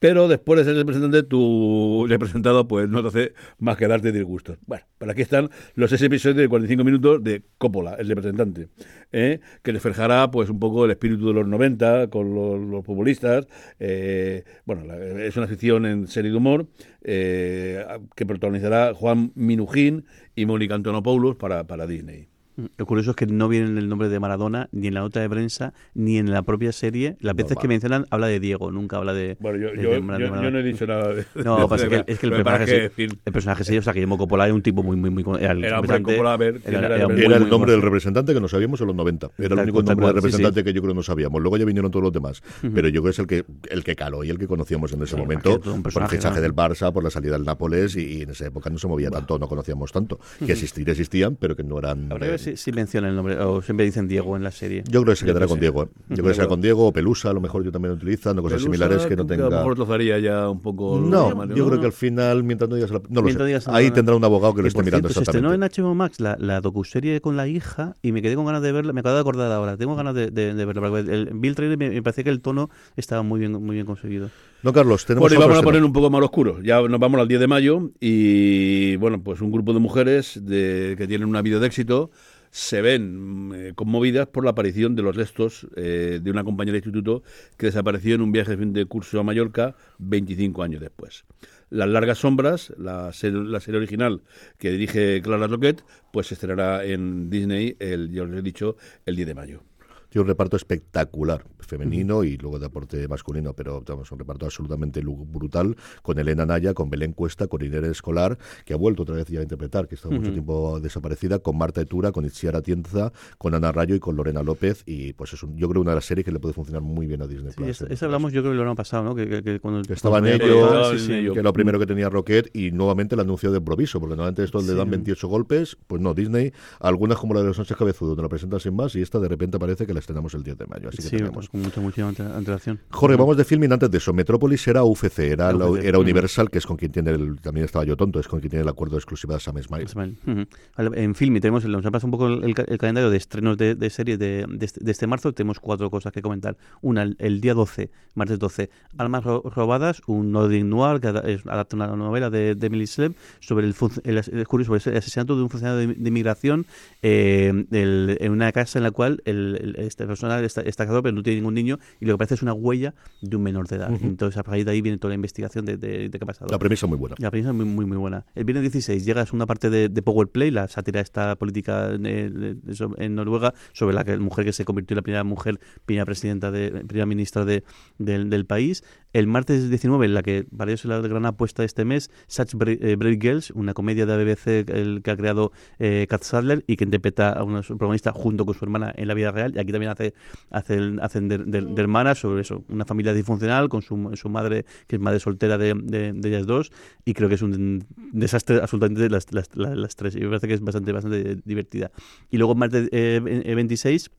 Pero después de ser representante, tu representado pues no te hace más que darte disgustos. Bueno, pues aquí están los seis episodios de 45 minutos de Coppola, el representante, ¿eh? que reflejará pues un poco el espíritu de los 90 con los, futbolistas. eh, bueno, es una ficción en serie de humor eh, que protagonizará Juan Minujín y Mónica Antonopoulos para, para Disney. Lo curioso es que no viene el nombre de Maradona ni en la nota de prensa ni en la propia serie. Las veces Normal. que mencionan habla de Diego, nunca habla de. Bueno, yo, de- yo, de Mar- de yo- yo Maradona. no he dicho nada de No, de- pasa de- que, es que el personaje, que, fin, el personaje sí, o sea, Guillermo Coppola era un tipo muy, muy, muy. Era, el Era, hombre, representante, Coppola, a ver, ¿quién era el muy, representante? Era el muy nombre del representante que no sabíamos en los 90. Era el único nombre del sí, representante sí. que yo creo que no sabíamos. Luego ya vinieron todos los demás. Pero yo creo que es el que, el que caló y el que conocíamos en ese Sí, momento. Por el fichaje del Barça, por la salida del Nápoles y, y en esa época no se movía tanto, no conocíamos tanto. Que existir existían, pero que no eran... Eh, si, si menciona el nombre, o siempre dicen Diego en la serie. Yo creo que se quedará que con. Diego. ¿eh? Yo creo que será con Diego o Pelusa, a lo mejor yo también lo utilizan, o cosas Pelusa, similares que no tú A lo tenga... mejor trozaría ya un poco. No, Mario, yo ¿no? creo que al final, mientras no digas... la- No lo sé. digas la- Ahí tendrá un abogado que lo esté mirando cierto, se estrenó exactamente. en HBO Max la, la docuserie con la hija y me quedé con ganas de verla. Me acabo de acordar ahora. Tengo ganas de, de, de verla. porque El, vi el trailer me, me parecía que el tono estaba muy bien, muy bien conseguido. No, Carlos, tenemos Bueno, y vamos a poner un poco más oscuro. Ya nos vamos al 10 de mayo y, bueno, pues un grupo de mujeres de, que tienen una vida de éxito se ven mm, eh, conmovidas por la aparición de los restos eh, de una compañera de instituto que desapareció en un viaje de fin de curso a Mallorca 25 años después. Las largas sombras, la serie, original que dirige Clara Roquette, pues se estrenará en Disney, el, ya os he dicho, el 10 de mayo. Tiene un reparto espectacular, femenino y luego de aporte masculino, pero vamos, un reparto absolutamente lu- brutal, con Elena Naya, con Belén Cuesta, con Inés Escolar, que ha vuelto otra vez ya a interpretar, que estaba mucho tiempo desaparecida, con Marta Etura, con Itziara Tienza, con Ana Rayo y con Lorena López, y pues es un, yo creo una de las series que le puede funcionar muy bien a Disney. Sí, Plus, esa, en esa hablamos yo creo que lo año pasado, ¿no? Que, que- que cuando, Que estaba en cuando- ello, sí, sí, sí. sí. que era lo primero que tenía Rocket y nuevamente el anuncio de improviso, porque normalmente esto le dan Sí. 28 golpes, pues no, Disney, algunas como la de los Sánchez Cabezudo, te la presentan sin más y esta de repente parece que la estrenamos el 10 de mayo, así que Sí, tenemos. pues con mucha, mucha ante- antelación. Jorge, vamos de filming antes de eso. Metrópolis era UFC, era, la- UFC, era ujú. Universal, que es con quien tiene el, también estaba yo tonto, es con quien tiene el acuerdo de exclusividad Sam Smile. Ismael. Ujú. Vale, en Filmi tenemos, nos ha pasado un poco el, el ca- el calendario de estrenos de, de series de, de este, de este marzo. Tenemos cuatro cosas que comentar. Una, el, el día 12, martes 12, Almas ro- robadas, un Nordic Noir que adapta una novela de, de Emily Sleb sobre el, el, el curioso, sobre el asesinato de un funcionario de, de inmigración eh, el- en una casa en la cual el, el- esta persona está, está casado pero no tiene ningún niño y lo que parece es una huella de un menor de edad. Entonces a partir de ahí viene toda la investigación de, de, de qué ha pasado. La premisa muy buena. La premisa es muy, muy, muy buena. El viernes 16 llega a una parte de, de Power Play, la sátira esta política en Noruega, sobre la que, mujer que se convirtió en la primera mujer, primera presidenta, de, primera ministra de, del, del país. El martes 19, la que parece la gran apuesta de este mes, Such eh, Brave Girls, una comedia de BBC el, que ha creado eh, Kat Sadler y que interpreta a una protagonista junto con su hermana en la vida real. Y aquí también hace, hace hacen de, de- de hermanas sobre eso, una familia disfuncional con su, su madre, que es madre soltera de, de- ellas dos, y creo que es un desastre absolutamente las, las, las, las tres. Y me parece que es bastante, bastante divertida. Y luego martes eh, eh, 26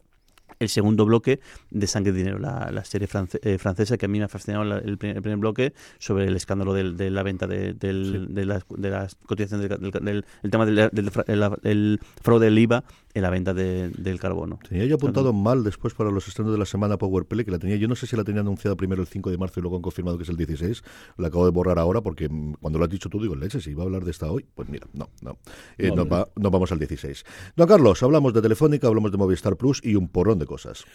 el segundo bloque de Sangre y Dinero, la, la serie france- eh, francesa que a mí me ha fascinado la- el, primer, el primer bloque sobre el escándalo del- de la venta de, del- de, las, de las cotizaciones del, del- del- el tema del, del fra- el- el fraude del IVA en la venta de- del carbono. Tenía yo apuntado mal después para los estrenos de la semana Powerplay, que la tenía, yo no sé si la tenía anunciada primero el 5 de marzo y luego han confirmado que es el 16. La acabo de borrar ahora porque mm, cuando lo has dicho tú digo, leche, si iba a hablar de esta hoy, pues mira, no, no. Eh, No, nos, no. va- nos vamos al 16. Don Carlos, hablamos de Telefónica, hablamos de Movistar Plus y un porrón de cosas.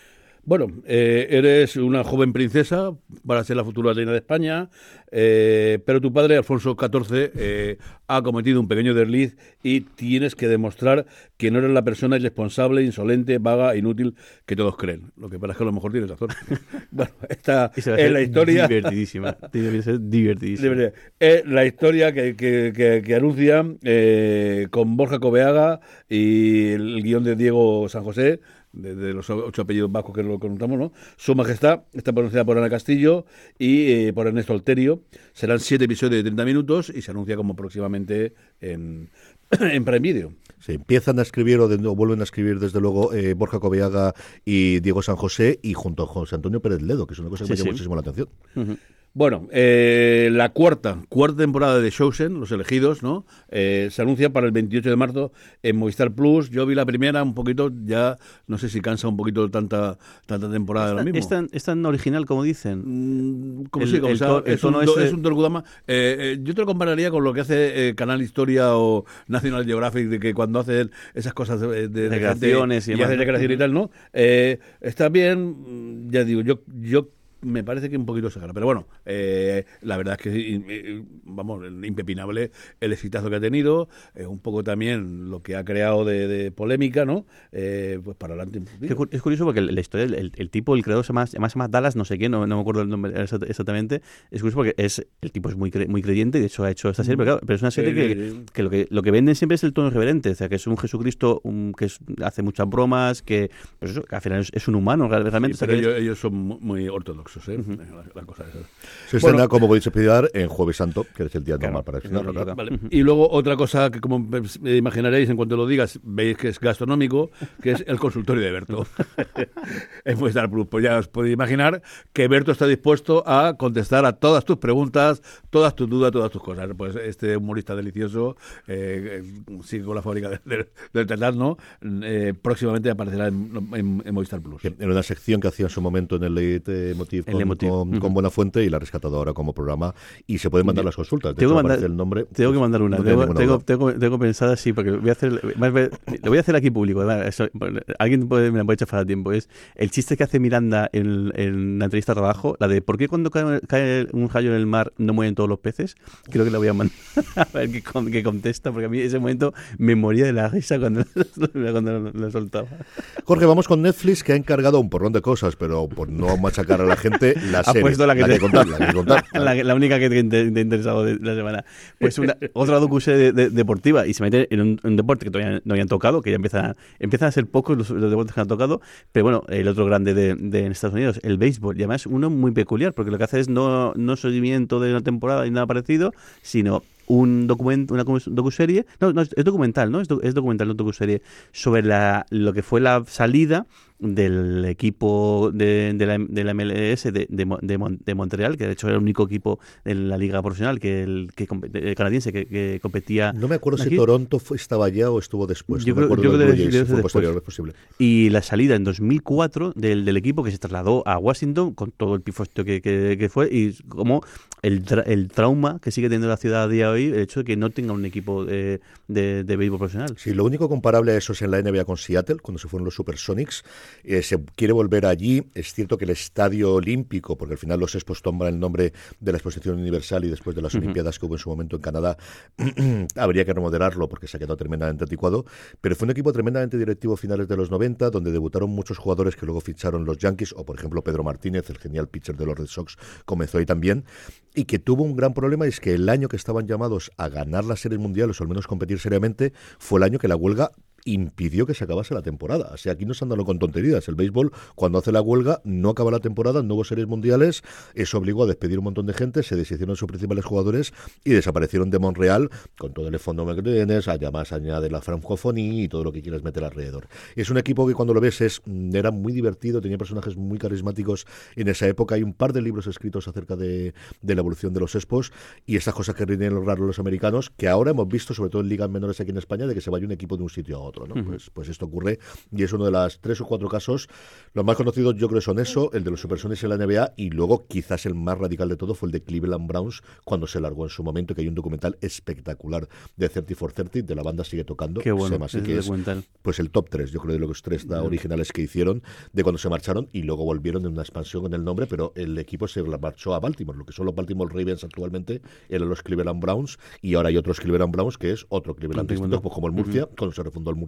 Bueno, eh, eres una joven princesa para ser la futura reina de España, eh, pero tu padre, Alfonso XIV, eh, ha cometido un pequeño desliz y tienes que demostrar que no eres la persona irresponsable, insolente, vaga, inútil que todos creen. Lo que pasa es que a lo mejor tienes razón. bueno, esta es la historia. Divertidísima. Que ser divertidísima. Es la historia que, que, que- que anuncia eh, con Borja Cobeaga y el, guion de Diego San José, de, de los ocho apellidos vascos que lo contamos, ¿no? Su Majestad está pronunciada por Ana Castillo y eh, por Ernesto Alterio. Serán siete episodios de 30 minutos y se anuncia como próximamente en, en Prime Video. Se empiezan a escribir o, de, o vuelven a escribir desde luego eh, Borja Cobeaga y Diego San José y junto a José Antonio Pérez Ledo, que es una cosa que Sí, me llama sí. muchísimo la atención. Bueno, eh, la cuarta, cuarta temporada de Chosen, Los Elegidos, ¿no? Eh, se anuncia para el 28 de marzo en Movistar Plus. Yo vi la primera un poquito, ya no sé si cansa un poquito tanta tanta temporada de lo mismo. ¿Es tan, es tan original como dicen? Mm, como sí, como el sea, to- el es, un, ese- es un. Eh, eh, yo te lo compararía con lo que hace eh, Canal Historia o National Geographic, de que cuando hacen esas cosas de, de- y hace ¿no? recreación y tal, ¿no? Eh, está bien, ya digo, yo, yo me parece que un poquito exagera, pero bueno, eh, la verdad es que, eh, eh, vamos, impepinable el exitazo que ha tenido, eh, un poco también lo que ha creado de, de polémica, ¿no? Eh, pues para adelante. Es cu- Es curioso porque la historia, el, el tipo, el creador se llama, además se llama Dallas, no sé qué, no, no me acuerdo el nombre exact- exactamente. Es curioso porque es el tipo es muy cre- muy creyente y de hecho ha hecho esta serie, pero, claro, pero es una serie que, que lo que lo que venden siempre es el tono irreverente, o sea, que es un Jesucristo un- que es- hace muchas bromas, que, pues eso, que al final es, es un humano real- realmente. Sí, o sea, pero que es- ellos, son mu- muy ortodoxos, ¿eh? la, la cosa esa. Se Bueno. estrena, como podéis esperar, en Jueves Santo, que es el día Claro, normal para eso estrenarlo. es lo que claro. Vale. Y luego otra cosa que como me imaginaréis en cuanto lo digas, veis que es gastronómico, que es el consultorio de Berto. en Movistar Plus. Pues ya os podéis imaginar que Berto está dispuesto a contestar a todas tus preguntas, todas tus dudas, todas tus cosas. Pues este humorista delicioso eh, eh, sigue con la fábrica del, Tatán, ¿no? Eh, próximamente aparecerá en, en- en Movistar Plus. En una sección que hacía en su momento en el Leitmotiv Con, Leitmotiv. con, Ujú. con Buenafuente y la ha rescatado ahora como programa y se pueden mandar las consultas. De Tengo hecho, que mandar- el nombre. Tengo que pues, mandar una. no tengo, tengo, tengo, tengo pensada, sí, porque voy a hacer. más lo voy a hacer aquí público. eso- alguien puede, me la puede echar fuera de tiempo. Es el chiste que hace Miranda en, en la entrevista de trabajo, la de ¿por qué cuando cae, cae un rayo en el mar no mueren todos los peces? Creo que la voy a mandar a ver qué, qué contesta, porque a mí ese momento me moría de la risa cuando, cuando lo, lo soltaba. Jorge, vamos con Netflix, que ha encargado un porrón de cosas, pero por no machacar a la gente, la Ha serie. puesto la que la que contar, la que contar. la, la única que te, ha interesado de la semana. Pues una, otra docuserie de- de- deportiva y se mete en un, un deporte que todavía no habían tocado, que ya empieza, empiezan a ser pocos los, los deportes que han tocado, pero bueno, el otro grande de, de en Estados Unidos, el béisbol, y además uno muy peculiar, porque lo que hace es no, no seguimiento de una temporada ni nada parecido, sino un documento, una docu- docuserie, no, no, es documental, ¿no? Es documental, no docuserie, sobre la, lo que fue la salida del equipo de, de la, de la MLS de, de, Mo- de Mon- de Montreal, que de hecho era el único equipo en la liga profesional que el, que eh, canadiense que, que competía. No me acuerdo aquí. si Toronto fue- estaba ya o estuvo después. Yo no creo- yo que fue posterior, es posible. Y la salida en 2004 del, del equipo que se trasladó a Washington con todo el pifostio que, que, que fue y como el, tra- el trauma que sigue teniendo la ciudad a día de hoy, el hecho de que no tenga un equipo de, de, de béisbol profesional. Sí, lo único comparable a eso es en la NBA con Seattle, cuando se fueron los Supersonics. Eh, se quiere volver allí. Es cierto que el Estadio Olímpico, porque al final los Expos toman el nombre de la Exposición Universal y después de las Olimpiadas que hubo en su momento en Canadá, habría que remodelarlo porque se ha quedado tremendamente anticuado. Pero fue un equipo tremendamente directivo a finales de los 90, donde debutaron muchos jugadores que luego ficharon los Yankees, o por ejemplo Pedro Martínez, el genial pitcher de los Red Sox, comenzó ahí también. Y que tuvo un gran problema, es que el año que estaban llamados a ganar las series mundiales, o al menos competir seriamente, fue el año que la huelga impidió que se acabase la temporada. O sea, aquí no se andan con tonterías. El béisbol, cuando hace la huelga, no acaba la temporada, no hubo series mundiales, eso obligó a despedir un montón de gente, se deshicieron sus principales jugadores y desaparecieron de Montreal con todo el fondo que tienes, además añade la francofonía y todo lo que quieras meter alrededor. Es un equipo que cuando lo ves es, mm, era muy divertido, tenía personajes muy carismáticos en esa época. Hay un par de libros escritos acerca de, la evolución de los expos y esas cosas que rinden los raros los americanos, que ahora hemos visto, sobre todo en ligas menores aquí en España, de que se vaya un equipo de un sitio a otro. Otro, ¿no? pues, pues esto ocurre y es uno de los tres o cuatro casos. Los más conocidos yo creo son eso, el de los Supersonics en la NBA y luego quizás el más radical de todo fue el de Cleveland Browns cuando se largó en su momento, que hay un documental espectacular de 30 for 30 de la banda sigue tocando. Qué bueno, así, que es, pues el top 3, yo creo, de los tres da, originales que hicieron de cuando se marcharon y luego volvieron en una expansión con el nombre, pero el equipo se marchó a Baltimore, lo que son los Baltimore Ravens actualmente eran los Cleveland Browns y ahora hay otros Cleveland Browns que es otro Cleveland distinto, pues como el Murcia, cuando se refundó el Murcia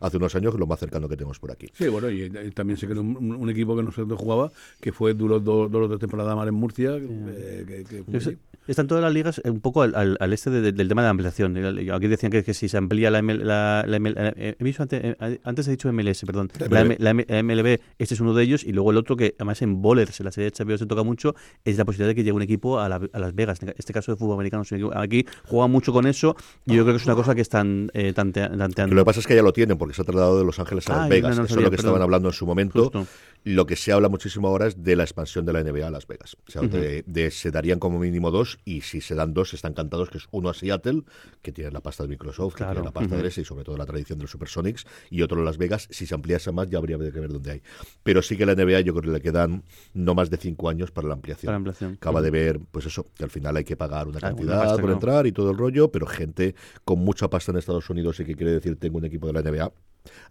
hace unos años, que es lo más cercano que tenemos por aquí. Sí, bueno, y, y también se creó un, un- un equipo que nosotros jugaba, que fue duró dos, dos o tres temporadas más en Murcia. eh, que, que- Yo sé- Están todas las ligas un poco al, al- al este de- de- del tema de la ampliación. Aquí decían que, que si se amplía la, ML la, la ML eh, he visto antes, eh, antes he dicho MLS, perdón. La, MLB, este es uno de ellos, y luego el otro que además en bowlers, en la serie de HBO se toca mucho, es la posibilidad de que llegue un equipo a, la- a Las Vegas. En este caso de fútbol americano, aquí juega mucho con eso, y yo creo que es una cosa que están eh, tante- tanteando. lo que pasa es que ya lo tienen, porque se ha trasladado de Los Ángeles a Ah, Las no, Vegas. no Eso sabía, es lo que perdón. estaban hablando en su momento. Justo. Lo que se habla muchísimo ahora es de la expansión de la NBA a Las Vegas. O sea, de, de- se darían como mínimo dos, y si se dan dos, están cantados, que es uno a Seattle, que tiene la pasta de Microsoft, que tiene la pasta de ese y sobre todo la tradición de los Supersonics, y otro en Las Vegas. Si se ampliase más, ya habría que ver dónde hay. Pero sí que la NBA yo creo que le quedan no más de cinco años para la ampliación. Para la ampliación. Acaba de ver, pues eso, que al final hay que pagar una cantidad por entrar y todo el rollo, pero gente con mucha pasta en Estados Unidos y que quiere decir tengo un equipo de la NBA,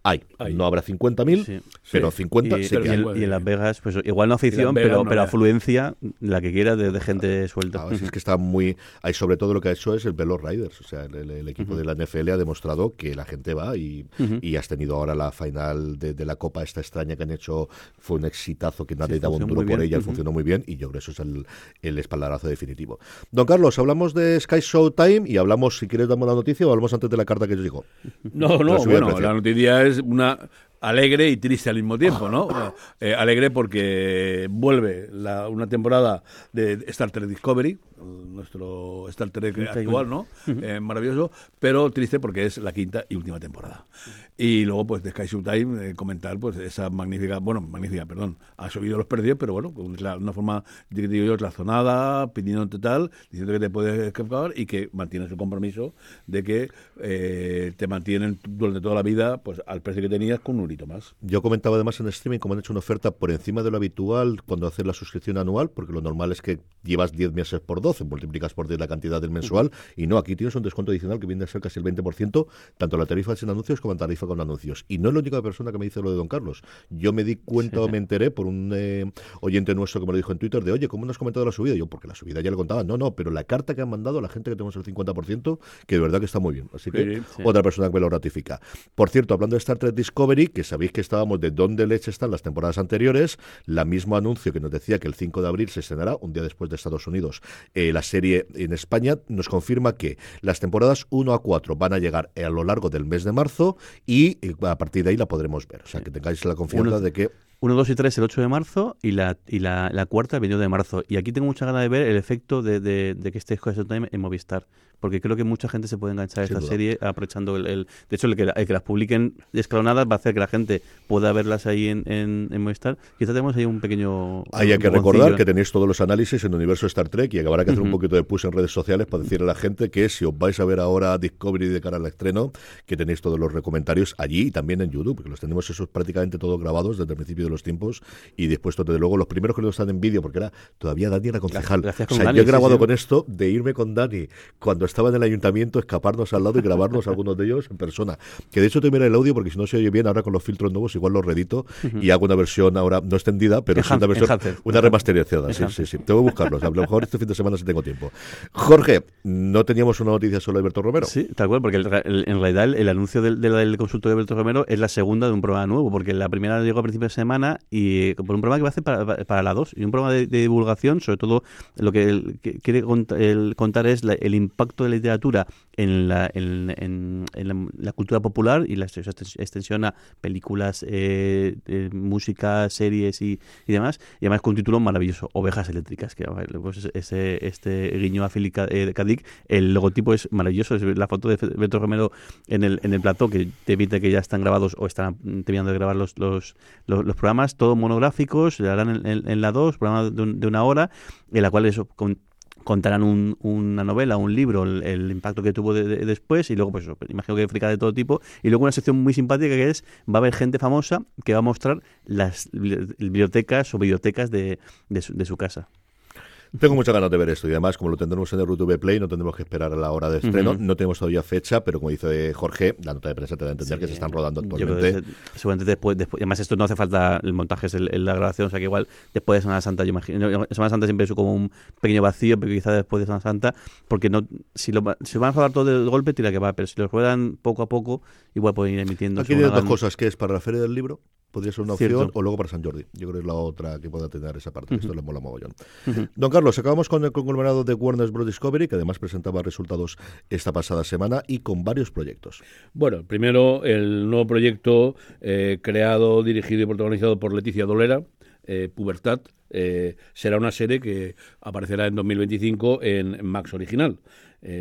hay. Hay. No habrá 50.000, Sí. pero Sí. 50 y, sí que y hay. en, y en Las Vegas, pues igual no afición, pero, no pero afluencia, la que quiera, de, de gente suelta. Ah, es que está muy. Hay sobre todo lo que ha hecho es el Velo Riders. O sea, el, equipo de la NFL ha demostrado que la gente va y, y has tenido ahora la final de, de la Copa, esta extraña que han hecho. Fue un exitazo que nadie Sí, daba un duro por ella, funcionó muy bien y yo creo que eso es el, el espaldarazo definitivo. Don Carlos, hablamos de Sky Showtime y hablamos, si quieres, damos la noticia o hablamos antes de la carta que os llegó. No, no, bueno, la noticia es una alegre y triste al mismo tiempo, ¿no? Eh, alegre porque vuelve la- una temporada de Star Trek Discovery, nuestro Star Trek actual, ¿no? Eh, maravilloso, pero triste porque es la quinta y última temporada. Y luego, pues, de Sky Showtime, eh, comentar, pues, esa magnífica, bueno, magnífica, perdón, ha subido los precios, pero bueno, con la- una forma, digo yo, razonada, pidiendo total, diciendo que te puedes escapar y que mantiene su compromiso de que eh, te mantienen durante toda la vida, pues, al precio que tenías con un eurito más. Yo comentaba además en streaming cómo han hecho una oferta por encima de lo habitual cuando haces la suscripción anual, porque lo normal es que llevas 10 meses por 12, multiplicas por 10 la cantidad del mensual, y no, aquí tienes un descuento adicional que viene a ser casi el 20%, tanto la tarifa sin anuncios como la tarifa con anuncios. Y no es la única persona que me dice lo de Don Carlos. Yo me di cuenta o me enteré por un eh, oyente nuestro que me lo dijo en Twitter de, oye, ¿cómo no has comentado la subida? Yo, porque la subida ya le contaba. No, no, pero la carta que han mandado a la gente que tenemos el 50%, que de verdad que está muy bien. Así que Sí, sí. otra persona que me lo ratifica. Por cierto, hablando de Star Trek Discovery, que sabéis que estábamos de dónde leche están las temporadas anteriores, la mismo anuncio que nos decía que el 5 de abril se estrenará, un día después de Estados Unidos, eh, la serie en España, nos confirma que las temporadas 1 a 4 van a llegar a lo largo del mes de marzo y eh, a partir de ahí la podremos ver. O sea, que tengáis la confianza Uno- de que 1, 2 y 3 el 8 de marzo y la, y la, la cuarta el 22 de marzo. Y aquí tengo mucha ganas de ver el efecto de, de, de que esté Time en Movistar. Porque creo que mucha gente se puede enganchar a esta serie aprovechando el, el- De hecho, el que, el que las publiquen escalonadas va a hacer que la gente pueda verlas ahí en, en, en Movistar. Quizá tenemos ahí un pequeño... Hay que recordar que tenéis todos los análisis en el universo Star Trek y habrá que hacer un poquito de push en redes sociales para decirle a la gente que si os vais a ver ahora Discovery de cara al estreno, que tenéis todos los comentarios allí y también en YouTube, porque los tenemos esos prácticamente todos grabados desde el principio de los tiempos y después, desde luego, los primeros que nos están en vídeo, porque era todavía Dani era concejal. Gracias o con sea, Dani, yo he sí, grabado sí. con esto de irme con Dani cuando estaba en el ayuntamiento, escaparnos al lado y grabarnos algunos de ellos en persona. Que de hecho te mira el audio porque si no se oye bien, ahora con los filtros nuevos igual lo redito y hago una versión ahora no extendida, pero es una versión, una remasterizada. Sí, sí, sí. Tengo que buscarlos. A lo mejor este fin de semana si tengo tiempo. Jorge, no teníamos una noticia sobre Alberto Romero. Sí, tal cual, porque el- el- en realidad el, el anuncio del, de la- del consultorio de Alberto Romero es la segunda de un programa nuevo, porque la primera llegó a principio de semana y eh, por un programa que va a hacer para, para la 2 y un programa de, de divulgación, sobre todo lo que, que quiere cont- el contar es la- el impacto de literatura en la, en, en- en la, cultura popular y la extensión- a películas, eh, eh, música, series y, y demás, y además con un título maravilloso, Ovejas Eléctricas, que pues, ese, este guiño a Philip K- eh, el logotipo es maravilloso, es la foto de Beto Romero en el, en el plató, que te evita que ya están grabados o están terminando de grabar los, los, los, los programas, todos monográficos, se harán en, la 2, programa de, un- de una hora, en la cual eso, con- contarán un- una novela, un libro, el, impacto que tuvo de- de- después y luego, pues eso, imagino que fricada de todo tipo. Y luego una sección muy simpática que es, va a haber gente famosa que va a mostrar las bibli- bibliotecas o bibliotecas de, de su, de su casa. Tengo muchas ganas de ver esto y además como lo tendremos en el RTV Play no tendremos que esperar a la hora de estreno. No tenemos todavía fecha, pero como dice Jorge, la nota de prensa te da a entender que se están rodando Yo creo actualmente. que seguramente después, después, además esto no hace falta el montaje, es el- el- la grabación, o sea que igual después de Semana Santa, yo imagino, Semana Santa siempre es como un pequeño vacío, pero quizá después de Semana Santa, porque no, si lo, si van a rodar todo de golpe, tira que va, pero si lo ruedan poco a poco, igual pueden ir emitiendo. Aquí hay dos cosas, que es para la Feria del Libro, podría ser una opción, o luego para San Jordi. Yo creo que es la otra que pueda tener esa parte, esto les mola mogollón. Don Carlos, acabamos con el conglomerado de Warner Bros. Discovery, que además presentaba resultados esta pasada semana y con varios proyectos. Bueno, primero el nuevo proyecto eh, creado, dirigido y protagonizado por Leticia Dolera, eh, Pubertad, eh, será una serie que aparecerá en 2025 en Max Original.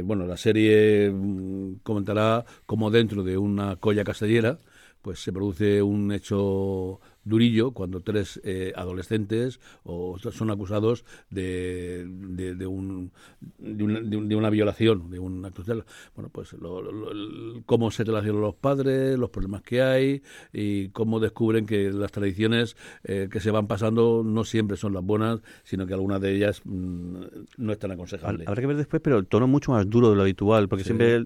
Bueno, la serie mm, comentará cómo dentro de una colla castellera pues se produce un hecho durillo cuando tres eh, adolescentes o son acusados de, de, de un, de, una, de un- de una violación, de un acto sexual. Bueno, pues lo- cómo se relacionan los padres, los problemas que hay y cómo descubren que las tradiciones eh, que se van pasando no siempre son las buenas, sino que algunas de ellas mm, no están aconsejables. Habrá que ver después, pero el tono mucho más duro de lo habitual, porque Sí. siempre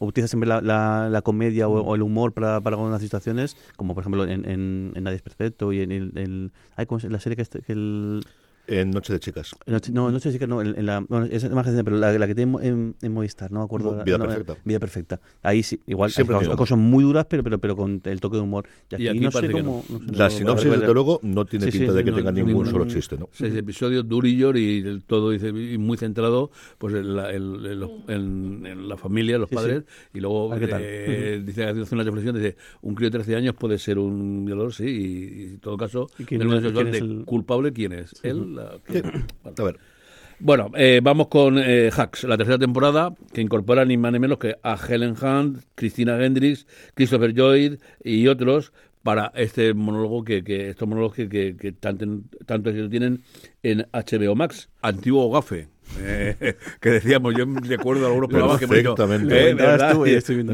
utiliza siempre la, la- la comedia o, o el humor para, para algunas situaciones, como por ejemplo en, en, en es Perfecto y en el... el- ay, ¿cómo se- la serie que, este- que el... En Noche de Chicas. Noche- No, no sé si que no, en, en la, bueno, es más reciente, pero la, la que tiene en, en Movistar, no me acuerdo. Vida no, Perfecta. Vida Perfecta. Ahí sí, igual Siempre hay cosas, cosas muy duras, pero, pero, pero con el toque de humor. Y aquí, Y aquí no sé cómo... no sé, La no- sinopsis, no- desde luego, no tiene Sí, sí, pinta de que no, tenga no, ningún solo chiste, ¿no? Seis episodios durillos y el todo dice y muy centrado pues en la, en- en los- en- en la familia, los Sí, sí. padres y luego A ver qué tal. eh, dice hace una reflexión dice un crío de 13 años puede ser un violador sí y, y en todo caso ¿Y quién el es- homosexual quién es de el- culpable quién es él la- Sí. bueno. A ver, Bueno, eh, vamos con eh, Hacks, la tercera temporada, que incorpora ni más ni menos que a Helen Hunt, Christina Hendricks, Christopher Lloyd y otros para este monólogo que, que estos monólogos que, que, que tanto, tanto éxito tienen en HBO Max. Antiguo gafe. eh, que decíamos, yo recuerdo algunos programas que dicho, Perfectamente.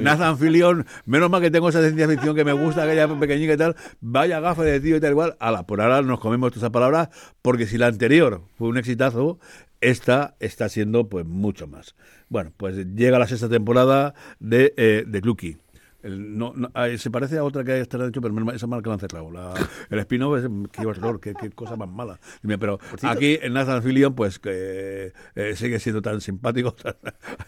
eh. Nathan Fillion, menos mal que tengo esa ciencia ficción que me gusta, aquella pequeñita y tal, vaya gafe de tío y tal igual, ala, por ahora nos comemos todas esas palabras, porque si la anterior fue un exitazo, esta está siendo pues mucho más. Bueno, pues llega la sexta temporada de, eh, de. El- no, no, ah, se parece a otra que estará hecho, pero esa marca la han cerrado. La- el spin-off es qué horror, qué, qué cosa más mala. Dime, Pero aquí en Nathan Fillion, pues que eh, sigue siendo tan simpático, tan-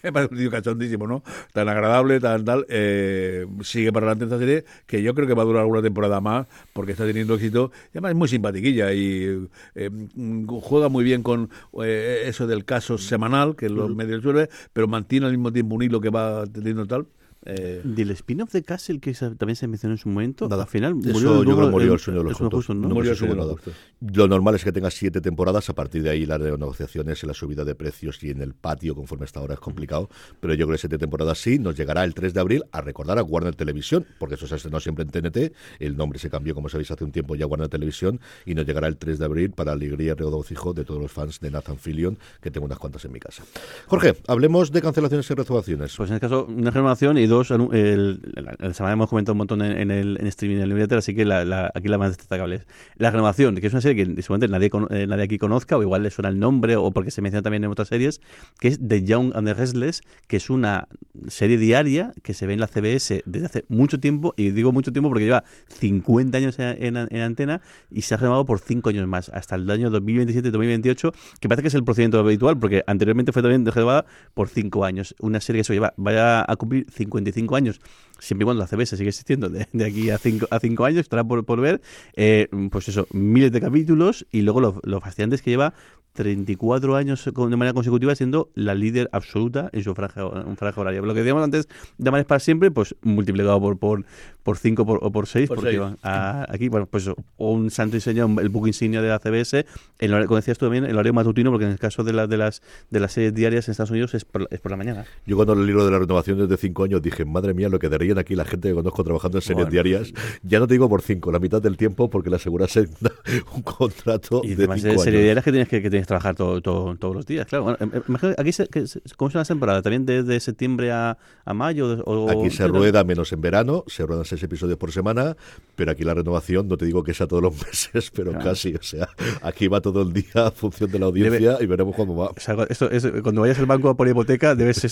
me parece un tío cachondísimo, ¿no? Tan agradable, tan tal. eh, sigue para adelante esta serie, que yo creo que va a durar alguna temporada más, porque está teniendo éxito. Y además es muy simpatiquilla y eh, mm, juega muy bien con eh, eso del caso semanal, que los medios suele, pero mantiene al mismo tiempo un hilo que va teniendo tal. Eh, Del spin-off de Castle, que también se mencionó en su momento, Nada. al final Eso murió yo creo que murió el sueño de los el justos. justo, ¿no? No Murió el sueño de los nada. Lo normal es que tenga siete temporadas, a partir de ahí las negociaciones y la subida de precios y en el patio, conforme está ahora, es complicado, pero yo creo que siete temporadas sí, nos llegará el 3 de abril a recordar a Warner Televisión, porque eso se estrenó siempre en TNT, el nombre se cambió, como sabéis, hace un tiempo ya a Warner Televisión, y nos llegará el 3 de abril para alegría y regocijo de todos los fans de Nathan Fillion, que tengo unas cuantas en mi casa. Jorge, hablemos de cancelaciones y reservaciones. Pues en este caso, una renovación y dos, el, la, semana hemos comentado un montón en, en el en streaming en el newsletter, así que la, la- aquí la más destacable es la renovación, que es una serie que seguramente nadie, eh, nadie aquí conozca, o igual le suena el nombre, o porque se menciona también en otras series, que es The Young and the Restless, que es una serie diaria que se ve en la CBS desde hace mucho tiempo, y digo mucho tiempo porque lleva 50 años en, en- en antena y se ha renovado por 5 años más, hasta el año 2027-2028, que parece que es el procedimiento habitual, porque anteriormente fue también renovada por 5 años. Una serie que se lleva, vaya a cumplir 55 años, siempre y cuando la CBS sigue existiendo, de, de aquí a 5 a cinco años, estará por, por ver, eh, pues eso, miles de capítulos, y luego lo, lo fascinante es que lleva 34 años de manera consecutiva siendo la líder absoluta en su franja, un franja horaria. Lo que decíamos antes de Amares para siempre, pues multiplicado por por por 5 por, o por 6, Por porque seis. van a- aquí, bueno, pues eso, un santo un- el buque insignia de la CBS, en el horario- como decías tú también, el horario matutino, porque en el caso de, la, de, las, de las series diarias en Estados Unidos es por, es por la mañana. Yo cuando el libro de la renovación desde cinco años dije, madre mía, lo que daría siguen aquí la gente que conozco trabajando en series Bueno. diarias, ya no te digo por cinco, la mitad del tiempo porque le aseguras un contrato Y de además cinco de serie años. diarias que tienes que, que tienes que trabajar todo, todo- todos los días, claro. Bueno, em- em- aquí, se, que, ¿cómo es una temporada? ¿También desde septiembre a, a mayo? O, Aquí se rueda menos en verano, se ruedan seis episodios por semana, pero aquí la renovación, no te digo que sea todos los meses, pero Claro. casi, o sea, aquí va todo el día a función de la audiencia y veremos cómo va. O sea, esto es, cuando vayas al banco por hipoteca, debes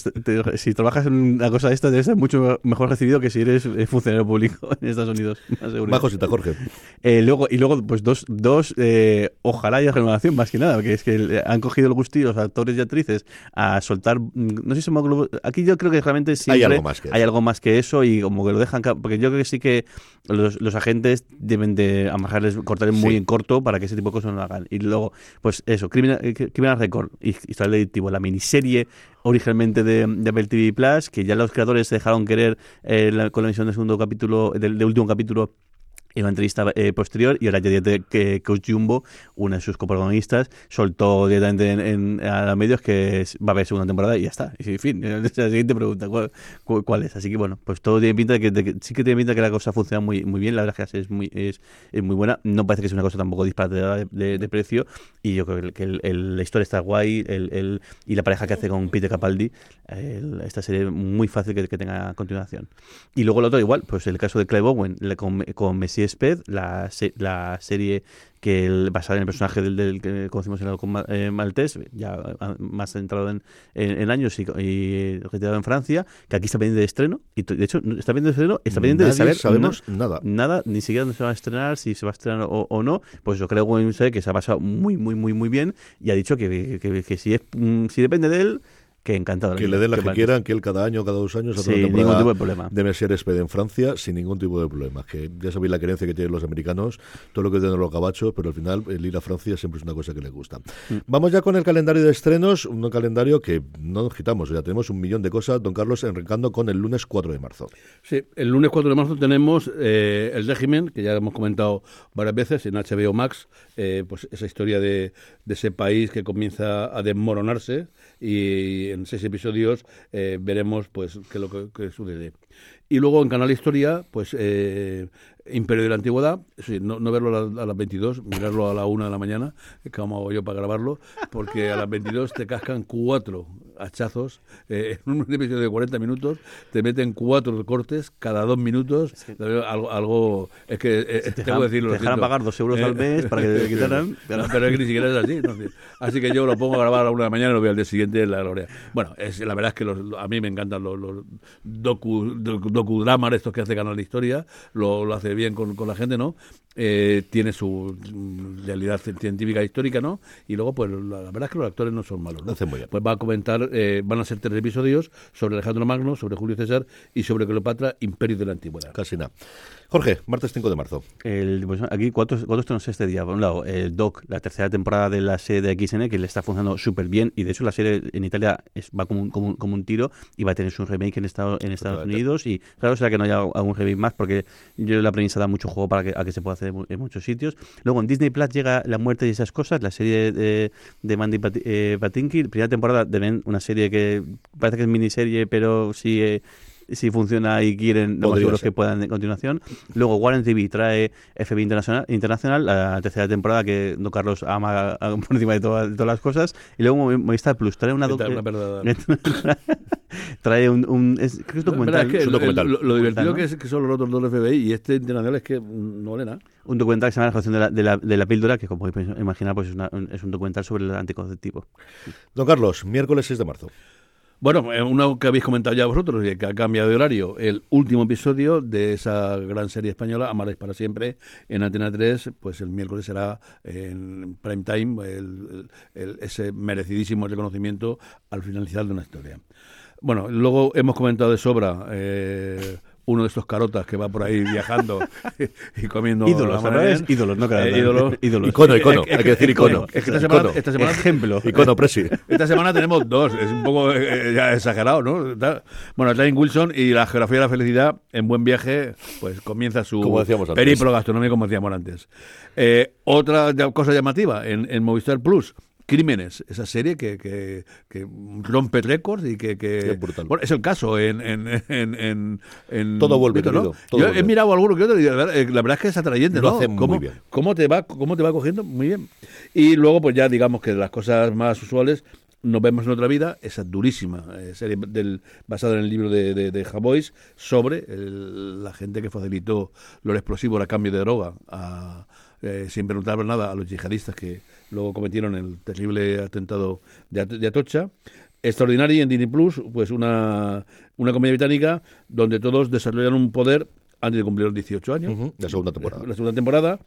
si trabajas en una cosa de esta, debes ser mucho mejor recibido que si eres eh, funcionario público en Estados Unidos. Más cosita, Jorge. Eh, luego, y luego, pues dos, dos eh, ojalá haya renovación más que nada, porque es que han cogido el gustillo los actores y actrices a soltar, mm, no sé si somos globo- aquí yo creo que realmente siempre algo más que hay eso. algo más que eso y como que lo dejan, porque yo creo que sí que los, los agentes deben de amajarles, cortar muy Sí. en corto para que ese tipo de cosas no lo hagan. Y luego, pues eso, Criminal, eh, Criminal Record, y Historial Delictivo, la miniserie originalmente de, de Apple TV Plus, que ya los creadores se dejaron querer eh, la- con la emisión del segundo capítulo, del, del último capítulo en una entrevista eh, posterior y ahora ya que Coach Jumbo, una de sus coprotagonistas, soltó directamente en, en- a los medios que va a haber segunda temporada y ya está. Y en fin, la siguiente pregunta, ¿cuál, cu- cuál es? Así que bueno, pues todo tiene pinta de que, de que- sí que tiene pinta de que la cosa funciona muy, muy bien, la verdad es que es muy, es, es muy buena, no parece que sea una cosa tampoco disparatada de, de- de precio y yo creo que, el- el- la historia está guay el, y la pareja que hace con Peter Capaldi, esta serie muy fácil que, que tenga continuación. Y luego el otro igual, pues el caso de Clive Owen con, con Messi Sped, la, se- la serie que el, basada en el personaje del, del que conocimos en el Ma- eh, maltés, ya ah, más centrado en, en, en años y, y retirado en Francia, que aquí está pendiente de estreno, y de hecho está pendiente de estreno, está pendiente Nadie de saber sabemos na- nada. nada, ni siquiera dónde se va a estrenar, si se va a estrenar o, o no, pues yo creo que que se ha pasado muy, muy, muy, muy bien y ha dicho que, que- que si es mm, si depende de él, que encantado. Que le den la que quieran, que él cada año, cada dos años, hace Sin una ningún temporada tipo de problema. de Messier en Francia sin ningún tipo de problema. Que ya sabéis la creencia que tienen los americanos, todo lo que tienen los gabachos, pero al final el ir a Francia siempre es una cosa que les gusta. Mm. Vamos ya con el calendario de estrenos, un calendario que no nos quitamos, ya tenemos un millón de cosas, don Carlos, enriquando con el lunes 4 de marzo. Sí, el lunes 4 de marzo tenemos eh, El régimen, que ya hemos comentado varias veces en HBO Max, eh, pues esa historia de, de ese país que comienza a desmoronarse y en seis episodios eh, veremos pues qué lo que, que sucede. Y luego en Canal Historia, pues eh, Imperio de la Antigüedad, sí, no, no verlo a, la- a las 22, mirarlo a la 1 de la mañana, como hago yo para grabarlo, porque a las 22 te cascan cuatro hachazos, eh, en un episodio de 40 minutos, te meten cuatro cortes cada dos minutos, algo, algo es que eh, te tengo dejaran- que decirlo. te dejaran pagar dos euros al mes para que te quitaran, pero, pero es que ni siquiera es así. ¿no? Así que yo lo pongo a grabar a la una de la mañana y lo veo al día siguiente en la gloria. Bueno, es, la verdad es que los- a mí me encantan los, los docu- docudramas estos que hace Canal de Historia, lo, lo hace bien con, con la gente, ¿no? Eh, tiene su realidad científica e histórica, ¿no? Y luego, pues la, la verdad es que los actores no son malos, Lo ¿no? hacen muy bien. Pues va a comentar, eh, van a ser tres episodios sobre Alejandro Magno, sobre Julio César y sobre Cleopatra, Imperio de la Antigüedad. Casi nada. Jorge, martes 5 de marzo. El, pues, aquí, cuatro, cuatro estrenos este día. Por un lado, el Doc, la tercera temporada de la serie de XN, que le está funcionando súper bien. Y de hecho, la serie en Italia es, va como un, como, un, como un tiro y va a tener su remake en, Estado, en Estados. Unidos. Y claro, será que no haya algún remake más, porque yo la premisa da mucho juego para que, a que se pueda hacer en, mu- en muchos sitios. Luego, en Disney Plus llega La muerte y esas cosas, la serie de, de Mandy Pat- eh, Patinkin. Primera temporada de Ben, una serie que parece que es miniserie, pero sí. eh, si funciona y quieren, lo más seguro que puedan en continuación. Luego Warren TV trae FBI Internacional, Internacional la tercera temporada que Don Carlos ama a- por encima de, todas- de todas las cosas. Y luego Movi- Movistar Plus trae una... trae un... un- es, creo que es La verdad documental. es que Es un el- documental. Lo, lo divertido ¿no? que, es, que son los otros dos FBI y este internacional es que no vale nada. Un documental que se llama La relación de la, de la, de la píldora, que como podéis imaginar pues es, una- un- es un documental sobre el anticonceptivo. Don Carlos, miércoles 6 de marzo. Bueno, una que habéis comentado ya vosotros, y que ha cambiado de horario, el último episodio de esa gran serie española, Amaréis para siempre, en Antena 3, pues el miércoles será en prime time ese merecidísimo reconocimiento al finalizar de una historia. Bueno, luego hemos comentado de sobra eh, uno de estos carotas que va por ahí viajando y comiendo... ídolos, ídolos, no carotas. Eh, ídolos. ídolos. Icono, icono, hay que decir icono. Es que esta semana, Icono. esta semana Ejemplo. Icono Presi. esta semana tenemos dos, es un poco eh, ya exagerado, ¿no? Bueno, Jane Wilson y la geografía de la felicidad en buen viaje, pues comienza su periplo gastronómico, como decíamos antes. Eh, otra cosa llamativa en, en Movistar Plus, Crímenes, esa serie que, que, que rompe récords y que... que. Bueno, es el caso en... en, en, en- Todo vuelve, ¿no? querido, todo Yo vuelve. he mirado alguno que otro y la verdad, eh, la verdad es que es atrayente, Lo ¿no? hace muy ¿Cómo, bien. Cómo te, va, ¿Cómo te va cogiendo? Muy bien. Y luego, pues ya digamos que de las cosas más usuales... Nos vemos en otra vida, esa durísima eh, serie del, basada en el libro de, de, de Javois sobre el- la gente que facilitó los explosivos a cambio de droga, a, eh, sin preguntar nada a los yihadistas que luego cometieron el terrible atentado de, At- de Atocha. Extraordinaria y en Disney Plus, pues una, una comedia británica donde todos desarrollan un poder antes de cumplir los 18 años. Ujú, La segunda temporada. La segunda temporada.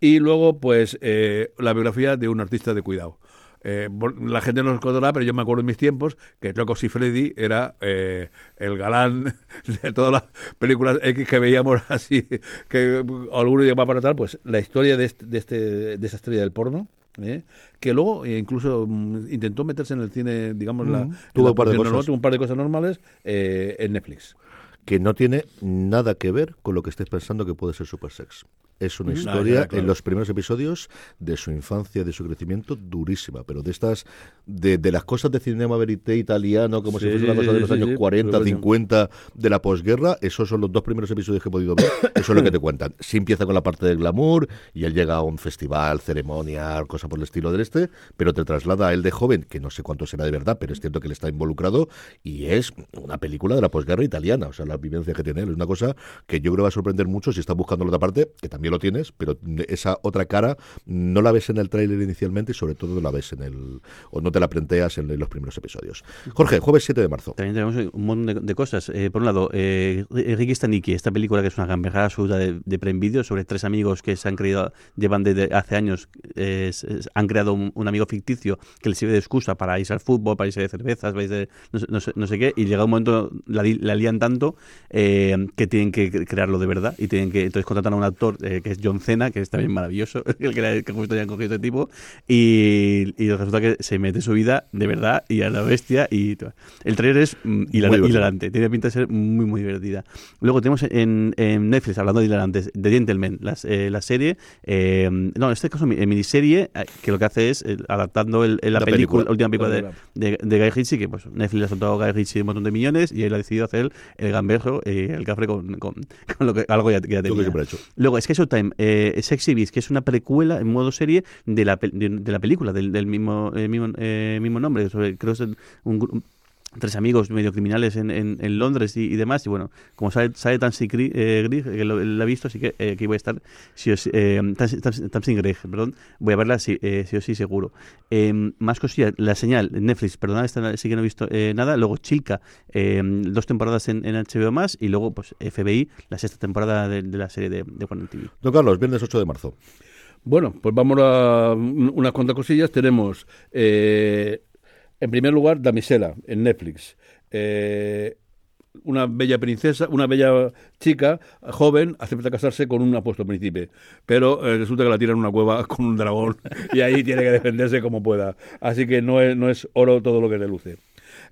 Y luego, pues, eh, la biografía de un artista de cuidado. Eh, la gente no lo recordará, pero yo me acuerdo en mis tiempos que Rocco Freddy era eh, el galán de todas las películas X que veíamos así, que alguno llegaba para tal, pues la historia de, este, de, este- de esa estrella del porno, ¿eh? que luego eh, incluso mm, intentó meterse en el cine, digamos, la, Tuvo un par de cosas. normal, tuvo un par de cosas normales eh, en Netflix. que no tiene nada que ver con lo que estés pensando que puede ser Super Sex. Es una historia claro. en los primeros episodios de su infancia, de su crecimiento, durísima, pero de estas, de, de las cosas de cinema verité italiano, como si fuese una cosa de los sí, años sí, 40, pero bueno. 50 de la posguerra, esos son los dos primeros episodios que he podido ver, eso es lo que te cuentan. Sí empieza con la parte del glamour y él llega a un festival, ceremonia, cosa por el estilo del este, pero te traslada a él de joven, que no sé cuánto será de verdad, pero es cierto que él está involucrado y es una película de la posguerra italiana, o sea, la vivencia que tiene él es una cosa que yo creo va a sorprender mucho si estás buscando la otra parte, que también lo tienes, pero esa otra cara no la ves en el tráiler inicialmente y sobre todo la ves en el o no te la planteas en los primeros episodios. Jorge, jueves 7 de marzo. También tenemos un montón de, de cosas. Eh, por un lado, eh, Ricky Staniki, esta película que es una gamberrada absoluta de, de Prime Video sobre tres amigos que se han creído, llevan desde hace años, eh, han creado un, amigo ficticio que les sirve de excusa para irse al fútbol, para irse de cervezas, para irse de no, no sé, no sé qué, y llega un momento, la, la lían tanto eh, que tienen que cre- crearlo de verdad y tienen que, entonces contratan a un actor eh, que es John Cena, que es también maravilloso, el que, que justo ya han cogido este tipo, y, y resulta que se mete su vida de verdad y a la bestia y el trailer es mm, hilar- hilarante, tiene pinta de ser muy muy divertida. Luego tenemos en, en Netflix, hablando de hilarantes, The Gentleman, las, eh, la serie, eh, no, en este caso en miniserie, eh, que lo que hace es eh, adaptando el, el- la, La película, película. la última película de, La de, de Guy Ritchie, que pues Netflix le ha soltado a Guy Ritchie un montón de millones y él ha decidido hacer el gamberro, eh, el cafre con, con, con lo que, algo ya, que ya Lo que tenía. siempre ha hecho. Luego, Sky Showtime, eh, Sexy Beast, que es una precuela en modo serie de la, de, de la película, del, del mismo, eh, mismo, eh, mismo nombre. Creo que es un, gru- tres amigos medio criminales en, en, en Londres y, y demás. Y bueno, como sale, sale Gri- eh, Grigg, que lo, la he visto, así que eh, aquí voy a estar. Sí o sí, eh, Tansy Grigg, perdón, voy a verla sí, eh, sí o sí, seguro. Eh, más cosillas, La Señal, Netflix, perdonad, esta sí que no he visto eh, nada. Luego Chilka, eh, dos temporadas en, en HBO más. Y luego, pues FBI, la sexta temporada de, de la serie de, de One TV. Don Carlos, viernes 8 de marzo. Bueno, pues vamos a un- unas cuantas cosillas. Tenemos, eh, en primer lugar, Damisela, en Netflix. Eh, una bella princesa, una bella chica, joven, acepta casarse con un apuesto príncipe. Pero eh, resulta que la tiran en una cueva con un dragón y ahí tiene que defenderse como pueda. Así que no es, no es oro todo lo que le luce.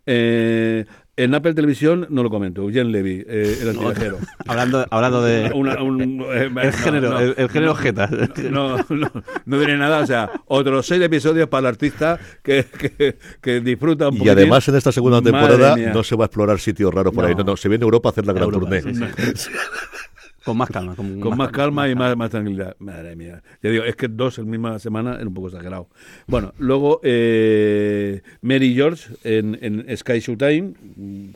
Eh, en Apple Televisión no lo comento, Eugene Levy, eh, el antiviajero. Hablando, hablando de... Una- un- eh, el no, género, no. el, el género jeta. No, no, no diré nada. O sea, otros seis episodios para el artista que, que, que disfruta un Y poquitín. además en esta segunda temporada no se va a explorar sitios raros por ahí, No. no, no, se viene a Europa a hacer la gran Europa, tournée. sí, sí. Con más calma. Con, Con más calma y más, más tranquilidad. Madre mía. Ya digo, es que dos en misma semana es un poco exagerado. Bueno, luego eh, Mary George en, en Sky Showtime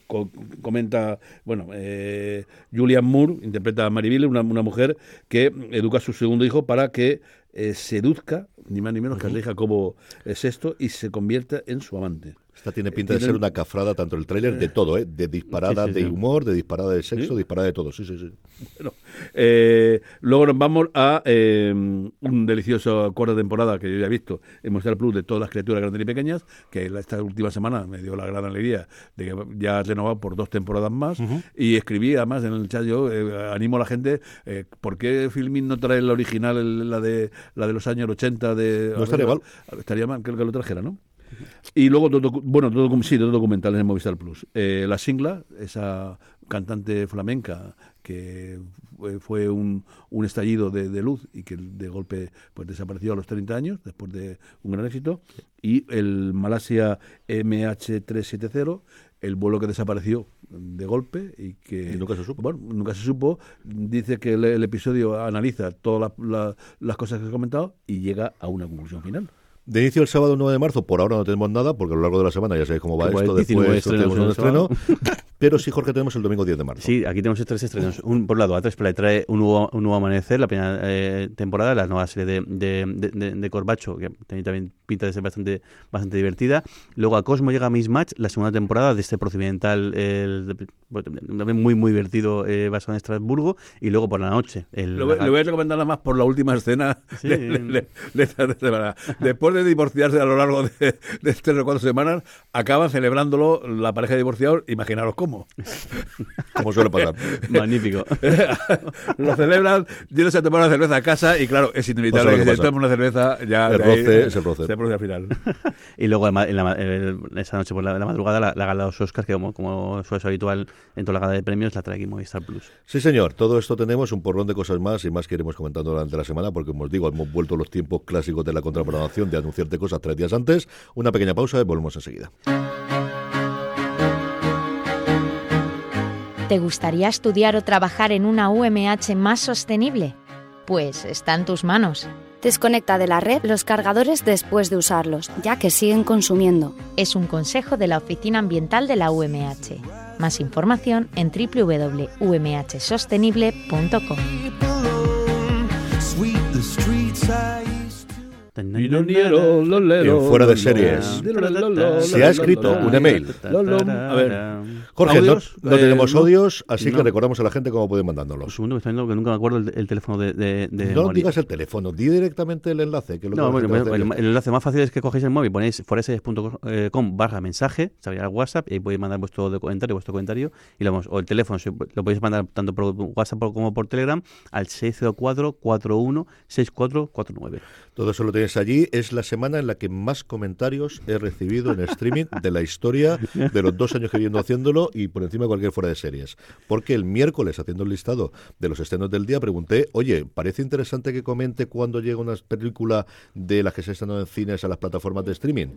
co- comenta, bueno, eh, Julian Moore interpreta a Maribel, una, una mujer que educa a su segundo hijo para que eh, seduzca, ni más ni menos que al rey Jacobo VI y se convierta en su amante. Esta tiene pinta de ser una cafrada tanto el tráiler de todo, ¿eh? de disparada Sí, sí, de sí. humor, de disparada de sexo, disparada de todo. Sí, sí, sí. Bueno, eh, luego nos vamos a eh, un delicioso cuarta temporada que yo ya he visto en Movistar Plus de todas las criaturas grandes y pequeñas, que esta última semana me dio la gran alegría de que ya ha renovado por dos temporadas más. Y escribí además en el chat, yo eh, animo a la gente, eh, ¿por qué Filmin no trae la original, la de la de los años 80? De, No estaría mal. Estaría mal que, que lo trajera, ¿no? Y luego, bueno, todo, sí, todo documentales en Movistar Plus. Eh, la Singla, esa cantante flamenca que fue, fue un, un estallido de, de luz y que de golpe pues desapareció a los 30 años después de un gran éxito. Y el Malasia MH370, el vuelo que desapareció de golpe y que Y nunca se supo. bueno, nunca se supo. Dice que el, el episodio analiza todas la- la- las cosas que he comentado y llega a una conclusión final. De inicio el sábado 9 de marzo, por ahora no tenemos nada, porque a lo largo de la semana ya sabéis cómo va Igual esto. 19 Después estrenos tenemos un estreno. Pero sí, Jorge, tenemos el domingo 10 de marzo. Sí, aquí tenemos tres estrenos. Un, por un lado, A3 Play trae un nuevo, un nuevo amanecer, la primera eh, temporada, la nueva serie de, de, de, de- de Corbacho, que también pinta de ser bastante, bastante divertida. Luego a Cosmo llega Miss Match, la segunda temporada de este procedimental también muy, muy divertido eh, basado en Estrasburgo. Y luego por la noche. El, Le, voy- a recomendar nada más por la última escena. Sí. de- de- de- de esta semana. Después de divorciarse a lo largo de, de tres o cuatro semanas, acaban celebrándolo la pareja de divorciados. Imaginaros cómo. Como suele pasar. Magnífico. lo celebran, yéndose a tomar una cerveza a casa y claro, es inevitable lo que que si una cerveza ya... El roce es el roce. Se produce al final. Y luego en ma- en la- el- esa noche por la, la madrugada la, la gala de los Oscars, que como, como suele ser habitual en toda la gala de premios, la trae aquí Movistar Plus. Sí, señor. Todo esto tenemos un porrón de cosas más y más que iremos comentando durante la semana, porque, como os digo, hemos vuelto a los tiempos clásicos de la contraprogramación de anunciarte cosas tres días antes. Una pequeña pausa y volvemos enseguida. ¿Te gustaría estudiar o trabajar en una UMH más sostenible? Pues está en tus manos. Desconecta de la red los cargadores después de usarlos, ya que siguen consumiendo. Es un consejo de la Oficina Ambiental de la UMH. Más información en www.umhsostenible.com. En fuera de series. Se ha escrito un email. A ver. Jorge, no, Eh, tenemos no. audios, así que recordamos a la gente cómo pueden Un mandándolos. segundo, que estoy viendo que nunca me acuerdo el, el teléfono de, de, de No memoria. digas el teléfono, di directamente el enlace. Que lo No, bueno, bueno, el, el enlace más fácil es que cogéis el móvil, ponéis foreses.com barra mensaje, se abrirá el WhatsApp y ahí podéis mandar vuestro comentario, vuestro comentario y lo vamos, o el teléfono, si lo podéis mandar tanto por WhatsApp como por Telegram al 604 41 6449. Todo eso lo tenéis allí. Es la semana en la que más comentarios he recibido en streaming de la historia de los dos años que viendo haciéndolo y por encima de cualquier fuera de series. Porque el miércoles, haciendo el listado de los estrenos del día, pregunté, oye, ¿parece interesante que comente cuando llega una película de las que se estrenado en cines a las plataformas de streaming?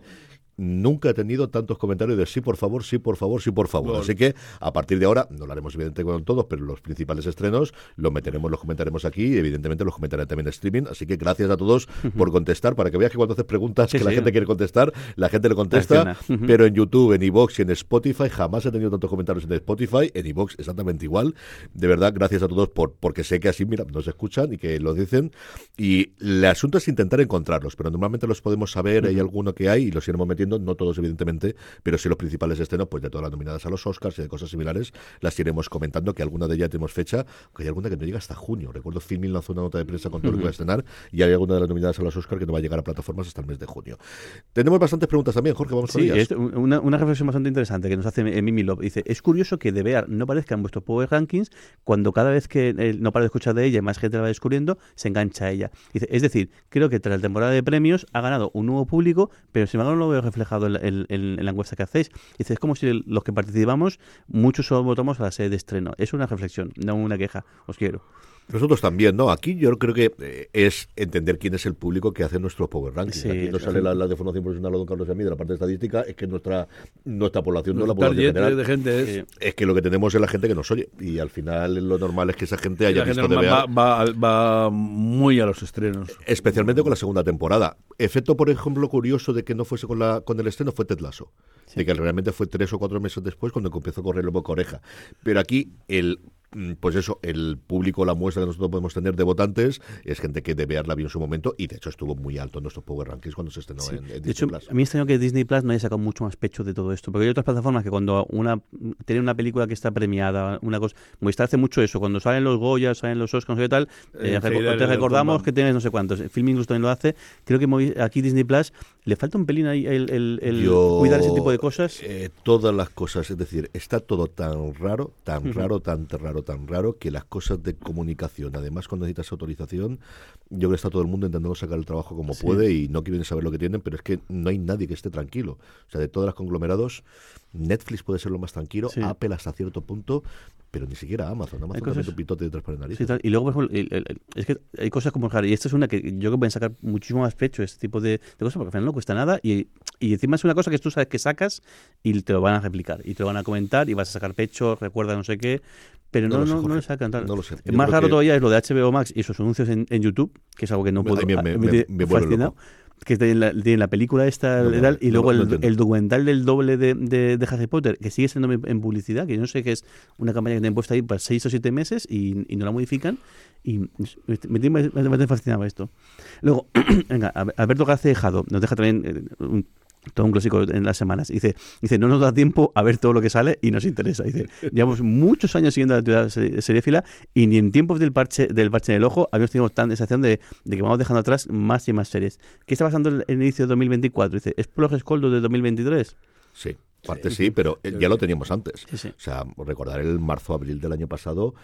Nunca he tenido tantos comentarios de sí, por favor, sí, por favor, sí, por favor. Así que a partir de ahora, no lo haremos evidentemente con todos, pero los principales estrenos los meteremos, los comentaremos aquí y evidentemente los comentaré también en streaming. Así que gracias a todos por contestar, para que veas que cuando haces preguntas Sí, que la sí. gente quiere contestar, la gente le contesta. Pero en YouTube, en iVoox y en Spotify jamás he tenido tantos comentarios en Spotify, en iVoox exactamente igual. De verdad, gracias a todos por porque sé que así, mira, nos escuchan y que lo dicen. Y el asunto es intentar encontrarlos, pero normalmente los podemos saber, hay alguno que hay y los iremos metiendo, no todos evidentemente, pero sí los principales estrenos, pues de todas las nominadas a los Oscars y de cosas similares, las iremos comentando, que alguna de ellas tenemos fecha, que hay alguna que no llega hasta junio. Recuerdo Filmin lanzó una nota de prensa con todo lo que va a estrenar y hay alguna de las nominadas a los Oscars que no va a llegar a plataformas hasta el mes de junio. Tenemos bastantes preguntas también, Jorge, vamos con Sí, ellas. es una, una reflexión bastante interesante que nos hace Mimi Love. Dice, es curioso que de Bear no aparezca en vuestros Power Rankings cuando cada vez que eh, no para de escuchar de ella y más gente la va descubriendo, se engancha a ella. Dice, es decir, creo que tras la temporada de premios ha ganado un nuevo público, pero sin embargo no lo veo reflejado en, en- en- la encuesta que hacéis. Dice, es como si los que participamos, muchos solo votamos a la serie de estreno. Es una reflexión, no una queja. Os quiero. Nosotros también, ¿no? Aquí yo creo que eh, es entender quién es el público que hace nuestros Power Rankings. Sí, Aquí no sale la, la de formación profesional de don Carlos y a mí de la parte estadística, es que nuestra nuestra población no la Nuestro población general. de gente es... Eh, Es que lo que tenemos es la gente que nos oye. Y al final lo normal es que esa gente haya la gente visto ver, va, va, va muy a los estrenos. especialmente con la segunda temporada. Efecto, por ejemplo, curioso de que no fuese con la con el estreno fue Ted Lasso. De que realmente fue tres o cuatro meses después cuando empezó a correr el boca oreja. Pero aquí el pues eso, el público, la muestra que nosotros podemos tener de votantes es gente que de verla vio en su momento y de hecho estuvo muy alto en nuestros Power Rankings cuando se estrenó Sí. en, en De Disney hecho, Plus. a mí me extrañó que Disney Plus no haya sacado mucho más pecho de todo esto. Porque hay otras plataformas que cuando una tiene una película que está premiada, una cosa. Movistar hace mucho eso. Cuando salen los Goya, salen los Oscars, no sé qué tal, eh, reco- te recordamos que tienes no sé cuántos. Film incluso también lo hace. Creo que aquí Disney Plus le falta un pelín ahí el, el- el Yo, cuidar ese tipo de cosas. eh, todas las cosas, es decir, está todo tan raro, tan raro, tan raro, tan raro que las cosas de comunicación, además cuando necesitas autorización, yo creo que está todo el mundo intentando sacar el trabajo como puede y no quieren saber lo que tienen, pero es que no hay nadie que esté tranquilo. O sea, de todas las conglomerados, Netflix puede ser lo más tranquilo, Sí. Apple hasta cierto punto, pero ni siquiera Amazon. Amazon cosas- también un pitote detrás nariz. Sí, tal. Y luego, por ejemplo, el- el- el- es que hay cosas como, claro, y esta es una que yo creo que pueden sacar muchísimo más pecho, este tipo de, de cosas, porque al final no cuesta nada y, y encima es una cosa que tú sabes que sacas y te lo van a replicar y te lo van a comentar y vas a sacar pecho, recuerda no sé qué, pero No no, lo sé, no, lo sacan. tal. No lo sé. Más raro que- todavía es lo de HBO Max y sus anuncios en, en YouTube, que es algo que no A puedo. mí me- a- me- me vuelve fascinado, loco. Que tiene la, la película esta No, no, y luego no el, el documental del doble de, de, de Harry Potter, que sigue siendo en publicidad, que yo no sé que es una campaña que tienen puesta ahí para seis o siete meses y, y no la modifican. Y me, me me, me fascinado esto. Luego, venga, Alberto García Dejado nos deja también eh, un, todo un clásico en las semanas. Dice, dice, no nos da tiempo a ver todo lo que sale y nos interesa. Dice, llevamos muchos años siguiendo la actividad se- seriéfila y ni en tiempos del parche del parche en el ojo habíamos tenido tan sensación de, de que vamos dejando atrás más y más series. ¿Qué está pasando en el inicio de 2024? Dice, ¿es Prog Scoldo de 2023? Sí, parte sí, pero eh, ya lo teníamos antes. Sí, sí. O sea, recordar el marzo-abril del año pasado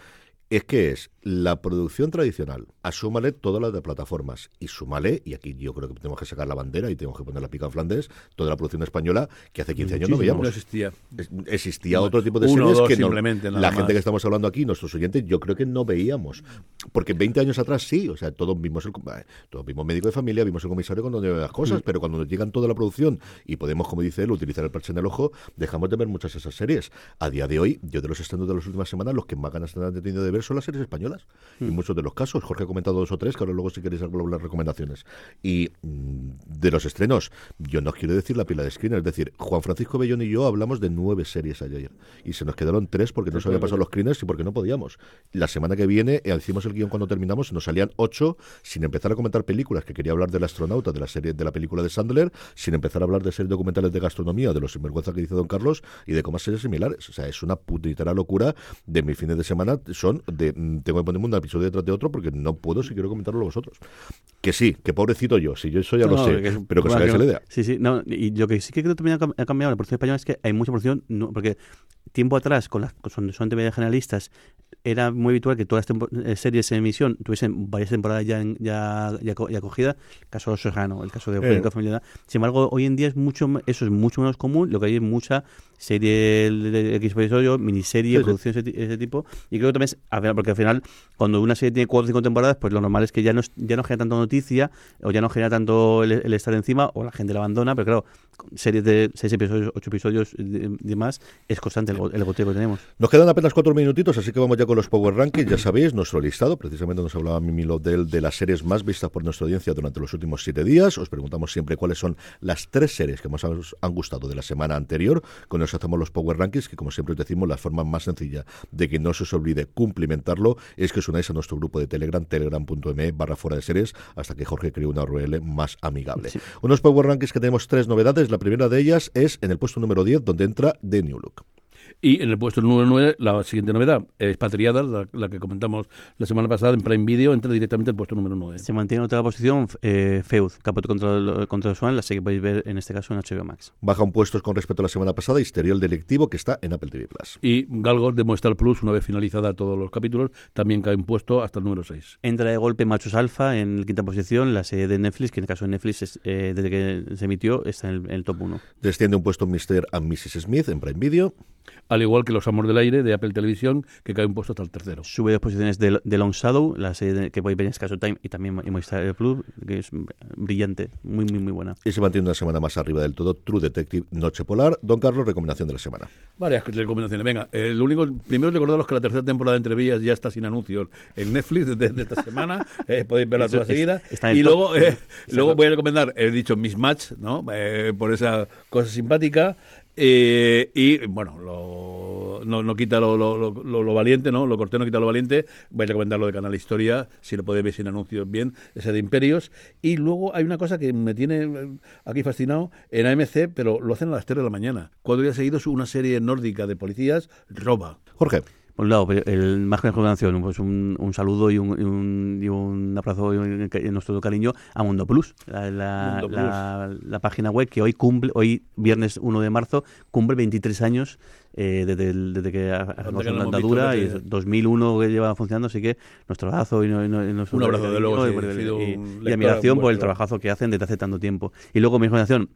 es que es la producción tradicional, asúmale todas las de plataformas y súmale, y aquí yo creo que tenemos que sacar la bandera y tenemos que poner la pica en Flandes, toda la producción española que hace 15 años no veíamos. No existía. Es- Existía otro tipo de uno series dos que no- la más. gente que estamos hablando aquí, nuestros oyentes, yo creo que no veíamos. Porque 20 años atrás sí, o sea, todos vimos el todos vimos médico de familia, vimos el comisario cuando nos las cosas, pero cuando nos llegan toda la producción y podemos, como dice él, utilizar el parche en el ojo, dejamos de ver muchas de esas series. A día de hoy, yo de los estrenos de las últimas semanas, los que más ganas han tenido de ver son las series españolas. Y en muchos de los casos, Jorge ha comentado dos o tres, que ahora luego si queréis hablar las recomendaciones. Y mm, de los estrenos, yo no quiero decir la pila de screeners, es decir, Juan Francisco Bellón y yo hablamos de nueve series ayer. Y se nos quedaron tres porque no se habían pasado los screeners y porque no podíamos. La semana que viene eh, hicimos el guion cuando terminamos, nos salían ocho, sin empezar a comentar películas, que quería hablar del astronauta, de la serie, de la película de Sandler, sin empezar a hablar de series documentales de gastronomía, de los sinvergüenza que dice Don Carlos y de comas series similares. O sea, es una putitera locura de mis fines de semana. Son de tengo que ponerme un episodio detrás de otro porque no puedo si quiero comentarlo vosotros. Que sí, que pobrecito yo, si yo eso ya No, lo sé, que pero que os hagáis la idea. Sí, sí. No, y lo que sí que creo que también ha cam- ha cambiado la producción española es que hay mucha producción, no, porque tiempo atrás, con las son, son TV generalistas, era muy habitual que todas las eh, series en emisión tuviesen varias temporadas ya, en- ya, ya, ya cogidas. El caso de Serrano, el caso de Eh. Sin embargo, hoy en día es mucho eso es mucho menos común. Lo que hay es mucha serie de X episodio, miniserie, Sí, sí. producción ese, ese tipo. Y creo que también, es- porque al final, cuando una serie tiene cuatro o cinco temporadas, pues lo normal es que ya no, ya no genera tanto noticia, o ya no genera tanto el, el estar encima, o la gente la abandona, pero claro, series de seis episodios, ocho episodios y demás, es constante el, el goteo que tenemos. Nos quedan apenas cuatro minutitos, así que vamos ya con los Power Rankings. Ya sabéis, nuestro listado, precisamente nos hablaba Mimi Lodel de las series más vistas por nuestra audiencia durante los últimos siete días. Os preguntamos siempre cuáles son las tres series que más os han gustado de la semana anterior. Con hacemos los Power Rankings, que como siempre os decimos, la forma más sencilla de que no se os olvide cumplimentarlo es que os unáis a nuestro grupo de Telegram, telegram.me barra fuera de series, hasta que Jorge cree una URL más amigable. Sí. Unos Power Rankings que tenemos tres novedades. La primera de ellas es en el puesto número 10, donde entra The New Look. Y en el puesto número 9, la siguiente novedad, Expatriadas, la, la que comentamos la semana pasada en Prime Video, entra directamente al puesto número 9. Se mantiene en otra posición eh, Feud, Capote contra el, contra el Swan, la serie que podéis ver en este caso en HBO Max. Baja un puesto con respecto a la semana pasada, Histerial Delictivo, que está en Apple TV Plus. Y Galgos de Movistar Plus, una vez finalizada todos los capítulos, también cae un puesto hasta el número 6. Entra de golpe Machos Alfa en la quinta posición, la serie de Netflix, que en el caso de Netflix, es, eh, desde que se emitió, está en el, en el top 1. Desciende un puesto Mr. and Mrs. Smith en Prime Video. Al igual que Los Amores del Aire de Apple Televisión, que cae un puesto hasta el tercero. Sube dos posiciones de, de Long Shadow, la serie de- que podéis ver en Scaso Time y también en Movistar Plus, que es brillante, muy, muy, muy buena. Y se mantiene una semana más arriba del todo True Detective Noche Polar. Don Carlos, recomendación de la semana. Varias recomendaciones. Venga, lo único, primero recordaros que la tercera temporada de Entrevías ya está sin anuncios en Netflix desde esta semana. eh, podéis verla toda es- seguida. está en Y el luego, eh, luego voy a recomendar, he dicho Mismatch, ¿no? Eh, por esa cosa simpática. Eh, y bueno, lo, no, no quita lo, lo, lo- valiente, ¿no? Lo corté no quita lo valiente. Voy a recomendar lo de Canal Historia, si lo podéis ver sin anuncios bien, ese de Imperios. Y luego hay una cosa que me tiene eh, aquí fascinado en AMC, pero lo hacen a las 3 de la mañana. Cuatro días seguidos una serie nórdica de policías roba. Jorge. Un lado, el más que recomendación, pues un, un saludo y un, y un, y un abrazo y, un, y nuestro cariño a Mundo Plus, la, la, Mundo Plus. la- la página web que hoy cumple, hoy viernes 1 de marzo, cumple 23 años eh, desde, desde que no la andadura y visto, es 2001 que lleva funcionando, así que nuestro abrazo y, nuestro Un abrazo, de luego, y sí, admiración por el trabajazo que hacen desde hace tanto tiempo. Y luego mi recomendación,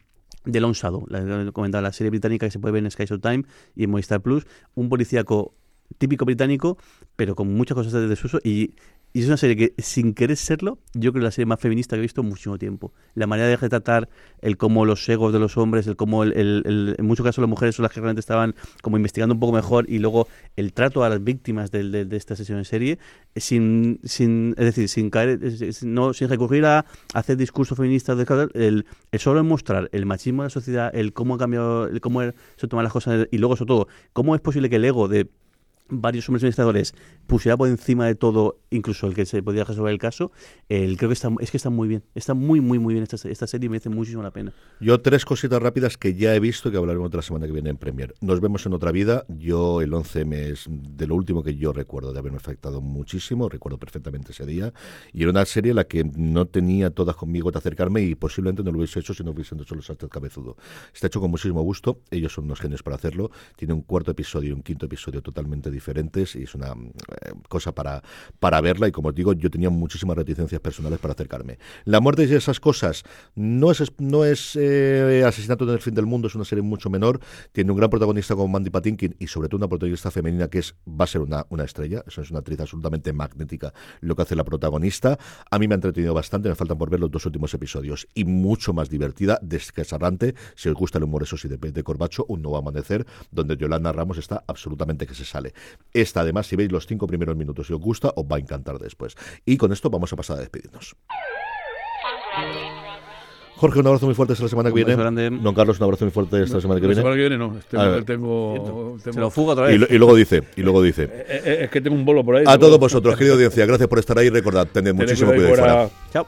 The Lone Shadow, la, comentaba, la serie británica que se puede ver en Sky Showtime y en Movistar Plus, un policíaco típico británico, pero con muchas cosas de desuso y, y es una serie que, sin querer serlo, yo creo que es la serie más feminista que he visto en muchísimo tiempo. La manera de retratar el cómo los egos de los hombres, el cómo el, en muchos casos las mujeres son las que realmente estaban como investigando un poco mejor y luego el trato a las víctimas de, de esta sesión en serie, eh, sin, sin es decir, sin caer, no, sin recurrir a hacer discursos feministas, el, el solo mostrar el machismo de la sociedad, el cómo ha cambiado, el cómo se toman las cosas y luego sobre todo, cómo es posible que el ego de varios hombres administradores pusiera por encima de todo, incluso el que se podía resolver el caso, el, creo que está, es que está muy bien. Está muy, muy, muy bien esta, esta serie y merece muchísimo la pena. Yo tres cositas rápidas que ya he visto y que hablaremos otra semana que viene en Premier. Nos vemos en otra vida. Yo el 11M es de lo último que yo recuerdo de haberme afectado muchísimo. Recuerdo perfectamente ese día. Y era una serie en la que no tenía todas conmigo de acercarme y posiblemente no lo hubiese hecho si no hubiesen hecho los Sánchez Cabezudo. Está hecho con muchísimo gusto. Ellos son unos genios para hacerlo. Tiene un cuarto episodio y un quinto episodio totalmente diferentes y es una eh, cosa para, para verla. Y como os digo, yo tenía muchísimas reticencias personales para acercarme. La muerte y esas cosas no es, no es eh, Asesinato en el fin del mundo, es una serie mucho menor. Tiene un gran protagonista como Mandy Patinkin y sobre todo una protagonista femenina que es va a ser una, una estrella. Eso es una actriz absolutamente magnética lo que hace la protagonista. A mí me ha entretenido bastante, me faltan por ver los dos últimos episodios y mucho más divertida, desquesarrante. Si os gusta el humor, eso sí, de, de Corbacho, un nuevo amanecer, donde Yolanda Ramos está absolutamente que se sale. Esta, además, si veis los cinco primeros minutos y os gusta, os va a encantar después. Y con esto vamos a pasar a despedirnos. Jorge, un abrazo muy fuerte esta semana que viene. grande. Don Carlos, un abrazo muy fuerte esta semana que La viene. semana que viene no. Este- A ver. tengo, Se tengo- lo fuga otra Y, vez. y luego dice, y luego dice. Eh, eh, es que tengo un bolo por ahí. A todos vosotros, querida audiencia, gracias por estar ahí. Recordad, tened muchísimo cuidado. Chao.